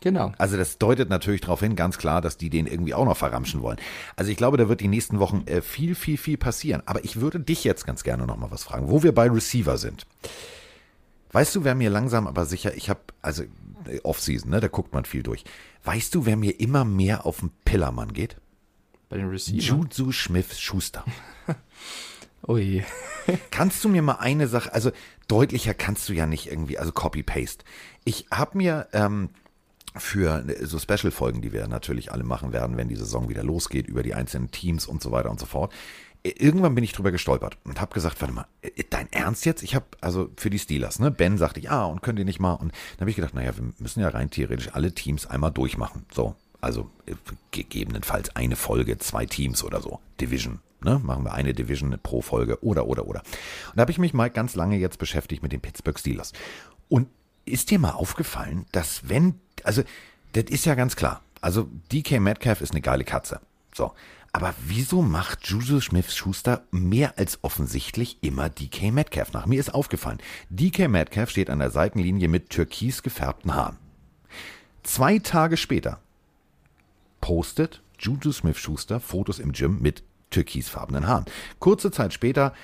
Genau. Also das deutet natürlich darauf hin, ganz klar, dass die den irgendwie auch noch verramschen wollen. Also ich glaube, da wird die nächsten Wochen äh, viel, viel, viel passieren. Aber ich würde dich jetzt ganz gerne noch mal was fragen, wo wir bei Receiver sind. Weißt du, wer mir langsam aber sicher, ich habe, also Offseason, ne, da guckt man viel durch. Weißt du, wer mir immer mehr auf den Pillermann geht? Bei den Receivers. Juju Smith-Schuster. Je. Kannst du mir mal eine Sache, also deutlicher kannst du ja nicht irgendwie, also Copy-Paste. Ich habe mir ähm, für so Special-Folgen, die wir natürlich alle machen werden, wenn die Saison wieder losgeht, über die einzelnen Teams und so weiter und so fort. Irgendwann bin ich drüber gestolpert und habe gesagt, warte mal, äh, dein Ernst jetzt? Ich habe, also für die Steelers, ne? Ben sagte ich, ah, und könnt ihr nicht mal? Und dann habe ich gedacht, naja, wir müssen ja rein theoretisch alle Teams einmal durchmachen. So, also äh, gegebenenfalls eine Folge, zwei Teams oder so. Division, ne? Machen wir eine Division pro Folge oder, oder, oder. Und da habe ich mich mal ganz lange jetzt beschäftigt mit den Pittsburgh Steelers. Und ist dir mal aufgefallen, dass wenn, also, das ist ja ganz klar. Also, DK Metcalf ist eine geile Katze. So. Aber wieso macht Juju Smith-Schuster mehr als offensichtlich immer DK Metcalf nach? Mir ist aufgefallen, DK Metcalf steht an der Seitenlinie mit türkis gefärbten Haaren. Zwei Tage später postet Juju Smith-Schuster Fotos im Gym mit türkisfarbenen Haaren. Kurze Zeit später,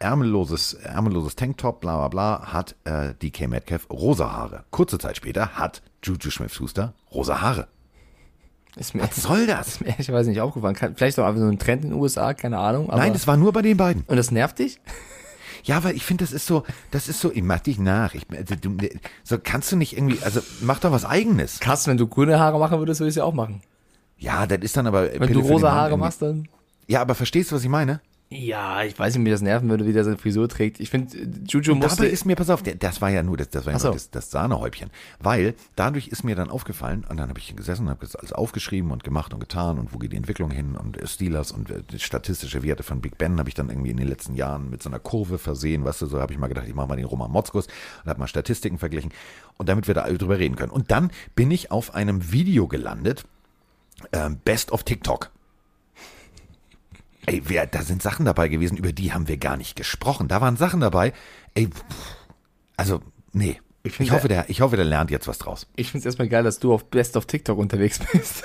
ärmelloses, ärmelloses Tanktop, bla bla bla, hat äh, DK Metcalf rosa Haare. Kurze Zeit später hat Juju Smith-Schuster rosa Haare. Ist mir, Was soll das? ist mir ehrlicherweise nicht aufgefallen. Vielleicht auch einfach so ein Trend in den USA, keine Ahnung. Nein, das war nur bei den beiden. und das nervt dich? Ja, weil ich finde, das ist so, das ist so, ich mach dich nach. Ich, also, du, so kannst du nicht irgendwie, also mach doch was eigenes. Krass, wenn du grüne Haare machen würdest, würde ich es ja auch machen. Ja, das ist dann aber. Wenn Pille du rosa Haare machst, dann. Ja, aber verstehst du, was ich meine? Ja, ich weiß nicht, wie das nerven würde, wie der seine Frisur trägt. Ich finde, Juju Und musste. dabei ist mir, pass auf, das war ja nur das, das, war ja so. nur das, das Sahnehäubchen. Weil dadurch ist mir dann aufgefallen, und dann habe ich gesessen und habe das alles aufgeschrieben und gemacht und getan und wo geht die Entwicklung hin und äh, Steelers und äh, statistische Werte von Big Ben habe ich dann irgendwie in den letzten Jahren mit so einer Kurve versehen, weißt du, so habe ich mal gedacht, ich mache mal den Roman Motzkus und habe mal Statistiken verglichen und damit wir da alle drüber reden können. Und dann bin ich auf einem Video gelandet, ähm, Best of TikTok. Ey, wer, da sind Sachen dabei gewesen, über die haben wir gar nicht gesprochen. Da waren Sachen dabei. Ey, pff, also, nee. Ich, find, hoffe, der, ich hoffe, der lernt jetzt was draus. Ich finde es erstmal geil, dass du auf Best of TikTok unterwegs bist.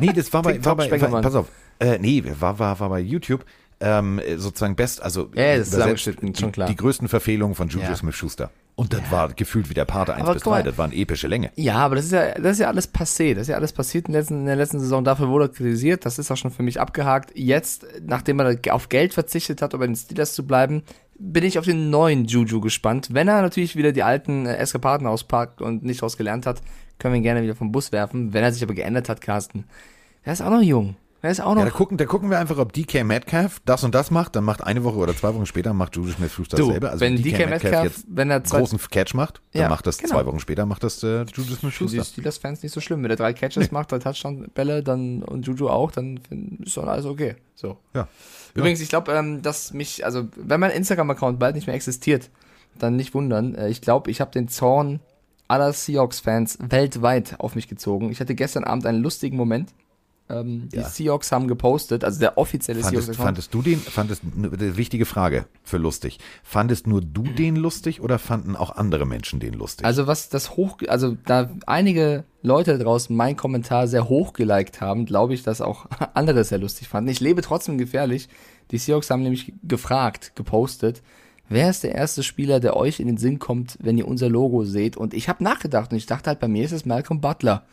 Nee, das war bei, war bei, war, pass auf, äh, nee, war, war, war bei YouTube, ähm, sozusagen best, also Ja, das zusammengeschnitten, schon die, klar. die größten Verfehlungen von Juju Ja. Smith-Schuster. Und das war gefühlt wie der Pate 1 Aber bis guck 3, mal. das war eine epische Länge. Ja, aber das ist ja, das ist ja alles passé. Das ist ja alles passiert in der, letzten, in der letzten Saison. Dafür wurde er kritisiert. Das ist auch schon für mich abgehakt. Jetzt, nachdem er auf Geld verzichtet hat, um bei den Steelers zu bleiben, bin ich auf den neuen Juju gespannt. Wenn er natürlich wieder die alten äh, Eskapaden auspackt und nicht daraus gelernt hat, können wir ihn gerne wieder vom Bus werfen. Wenn er sich aber geändert hat, Carsten, der ist auch noch jung. Der ist auch noch. Ja, da gucken, da gucken wir einfach, ob DK Metcalf das und das macht, dann macht eine Woche oder zwei Wochen später macht Juju Smith-Schuster dasselbe. Also wenn DK Metcalf, jetzt wenn er zwei, großen Catch macht, dann Ja, macht das genau. zwei Wochen später, macht das äh, Juju für die Smith-Schuster. Steelers-Fans nicht so schlimm. Wenn er drei Catches macht, drei Touchdown-Bälle, dann und Juju auch, dann ist doch alles okay. So. Ja. Übrigens, ich glaube, ähm, dass mich, also wenn mein Instagram-Account bald nicht mehr existiert, dann nicht wundern. Äh, ich glaube, ich habe den Zorn aller Seahawks-Fans weltweit auf mich gezogen. Ich hatte gestern Abend einen lustigen Moment. Ähm, die Ja. Seahawks haben gepostet, also der offizielle Fandest, Seahawks-Account. fandest du den, fandest, eine wichtige Frage für lustig. Fandest nur du den lustig oder fanden auch andere Menschen den lustig? Also was das hoch, also da einige Leute draußen meinen Kommentar sehr hoch geliked haben, glaube ich, dass auch andere es sehr lustig fanden. Ich lebe trotzdem gefährlich. Die Seahawks haben nämlich gefragt, gepostet, wer ist der erste Spieler, der euch in den Sinn kommt, wenn ihr unser Logo seht? Und ich habe nachgedacht und ich dachte halt, bei mir ist es Malcolm Butler.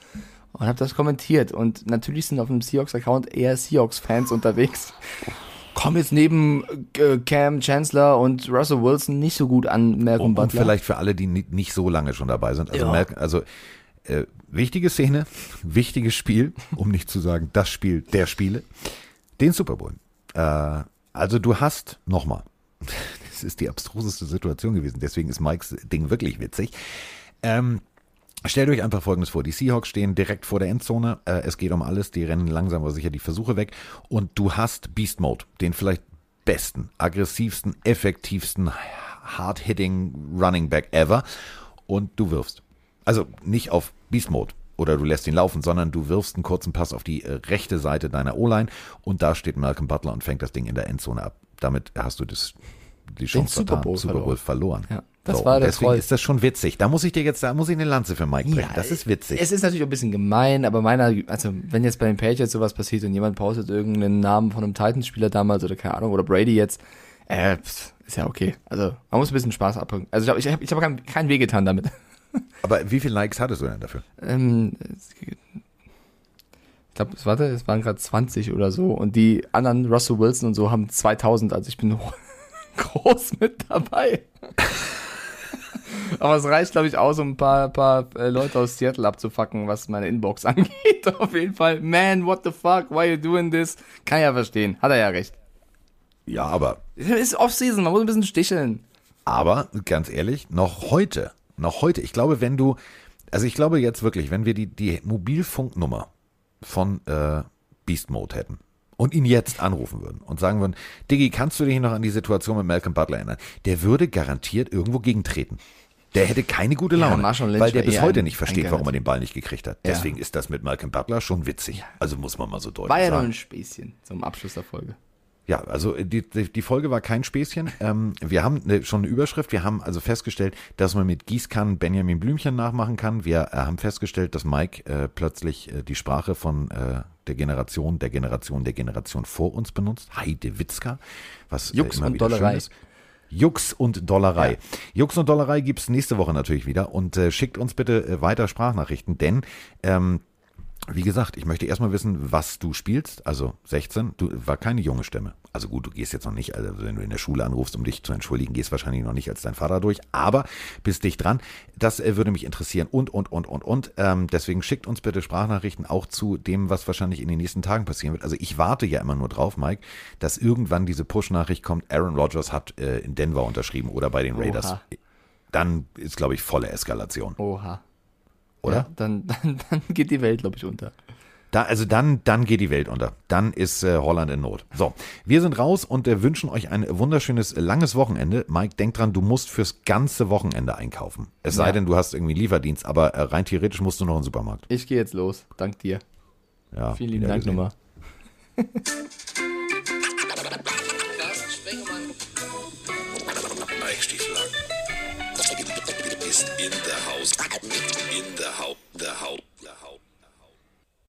Und habe das kommentiert. Und natürlich sind auf dem Seahawks-Account eher Seahawks-Fans unterwegs. Kommen jetzt neben äh, Cam Chancellor und Russell Wilson nicht so gut an Malcolm und, und Butler. vielleicht für alle, die nicht, so lange schon dabei sind. Also, Ja. merken, also äh, wichtige Szene, wichtiges Spiel, um nicht zu sagen das Spiel der Spiele, den Super Bowl. Äh, also du hast nochmal, das ist die abstruseste Situation gewesen, deswegen ist Mikes Ding wirklich witzig. Ähm, Stellt euch einfach Folgendes vor. Die Seahawks stehen direkt vor der Endzone. Äh, es geht um alles. Die rennen langsam aber sicher die Versuche weg. Und du hast Beast Mode, den vielleicht besten, aggressivsten, effektivsten, hard-hitting Running Back ever. Und du wirfst. Also nicht auf Beast Mode oder du lässt ihn laufen, sondern du wirfst einen kurzen Pass auf die äh, rechte Seite deiner O-Line und da steht Malcolm Butler und fängt das Ding in der Endzone ab. Damit hast du das, die Chance Super vertan, Bowl Super Bowl verloren. Ja, das so, war der deswegen Troll. ist das schon witzig. Da muss ich dir jetzt, da muss ich eine Lanze für Mike bringen. das ist witzig. Es ist natürlich auch ein bisschen gemein, aber meiner, also wenn jetzt bei den Patriots sowas passiert und jemand postet irgendeinen Namen von einem Titans-Spieler damals oder keine Ahnung, oder Brady jetzt, äh, pff, ist ja okay. Also man muss ein bisschen Spaß abbringen. Also ich habe ich hab kein, kein Weh getan damit. Aber wie viele Likes hattest du denn dafür? Ähm, ich glaube, warte, es waren gerade 20 oder so und die anderen Russell Wilson und so haben 2000, also ich bin groß mit dabei. Aber es reicht, glaube ich, aus, um ein paar, paar äh, Leute aus Seattle abzufacken, was meine Inbox angeht. Auf jeden Fall, man, what the fuck, why you doing this? Kann ja verstehen, hat er ja recht. Ja, aber, Es ist Off-Season, man muss ein bisschen sticheln. aber ganz ehrlich, noch heute, noch heute, ich glaube, wenn du, also ich glaube jetzt wirklich, wenn wir die, die Mobilfunknummer von äh, Beast Mode hätten und ihn jetzt anrufen würden und sagen würden, Diggi, kannst du dich noch an die Situation mit Malcolm Butler erinnern? Der würde garantiert irgendwo gegentreten. Der hätte keine gute Ja, Laune, Lynch weil der bis heute ein- nicht versteht, warum er den Ball nicht gekriegt hat. Ja. Deswegen ist das mit Malcolm Butler schon witzig. Also muss man mal so deutlich War ja sagen. nur ein Späßchen zum Abschluss der Folge. Ja, also die, die, Folge war kein Späßchen. Ähm, wir haben eine, schon eine Überschrift. Wir haben also festgestellt, dass man mit Gießkannen Benjamin Blümchen nachmachen kann. Wir äh, haben festgestellt, dass Mike äh, plötzlich äh, die Sprache von äh, der Generation, der Generation, der Generation vor uns benutzt. Heide Witzka, was Jux äh, immer und wieder Dollerei. schön ist. Jux und Dollerei. Jux und Dollerei gibt's nächste Woche natürlich wieder. Und äh, schickt uns bitte äh, weiter Sprachnachrichten, denn ähm, wie gesagt, ich möchte erstmal wissen, was du spielst. Also 16, du war keine junge Stimme. Also gut, du gehst jetzt noch nicht, also wenn du in der Schule anrufst, um dich zu entschuldigen, gehst wahrscheinlich noch nicht als dein Vater durch, aber bist dich dran. Das äh, würde mich interessieren und, und, und, und, und. Ähm, deswegen schickt uns bitte Sprachnachrichten auch zu dem, was wahrscheinlich in den nächsten Tagen passieren wird. Also ich warte ja immer nur drauf, Mike, dass irgendwann diese Push-Nachricht kommt, Aaron Rodgers hat äh, in Denver unterschrieben oder bei den Raiders. Oha. Dann ist, glaube ich, volle Eskalation. Oha. Oder? Ja, dann, dann, dann geht die Welt, glaube ich, unter. Da, also dann, dann geht die Welt unter. Dann ist äh, Holland in Not. So, wir sind raus und äh, wünschen euch ein wunderschönes, langes Wochenende. Mike, denk dran, du musst fürs ganze Wochenende einkaufen. Es ja. sei denn, du hast irgendwie Lieferdienst, aber äh, rein theoretisch musst du noch in den Supermarkt. Ich gehe jetzt los. Dank dir. Ja, Vielen lieben Dank nochmal. Ist in der Haus. In der Haus.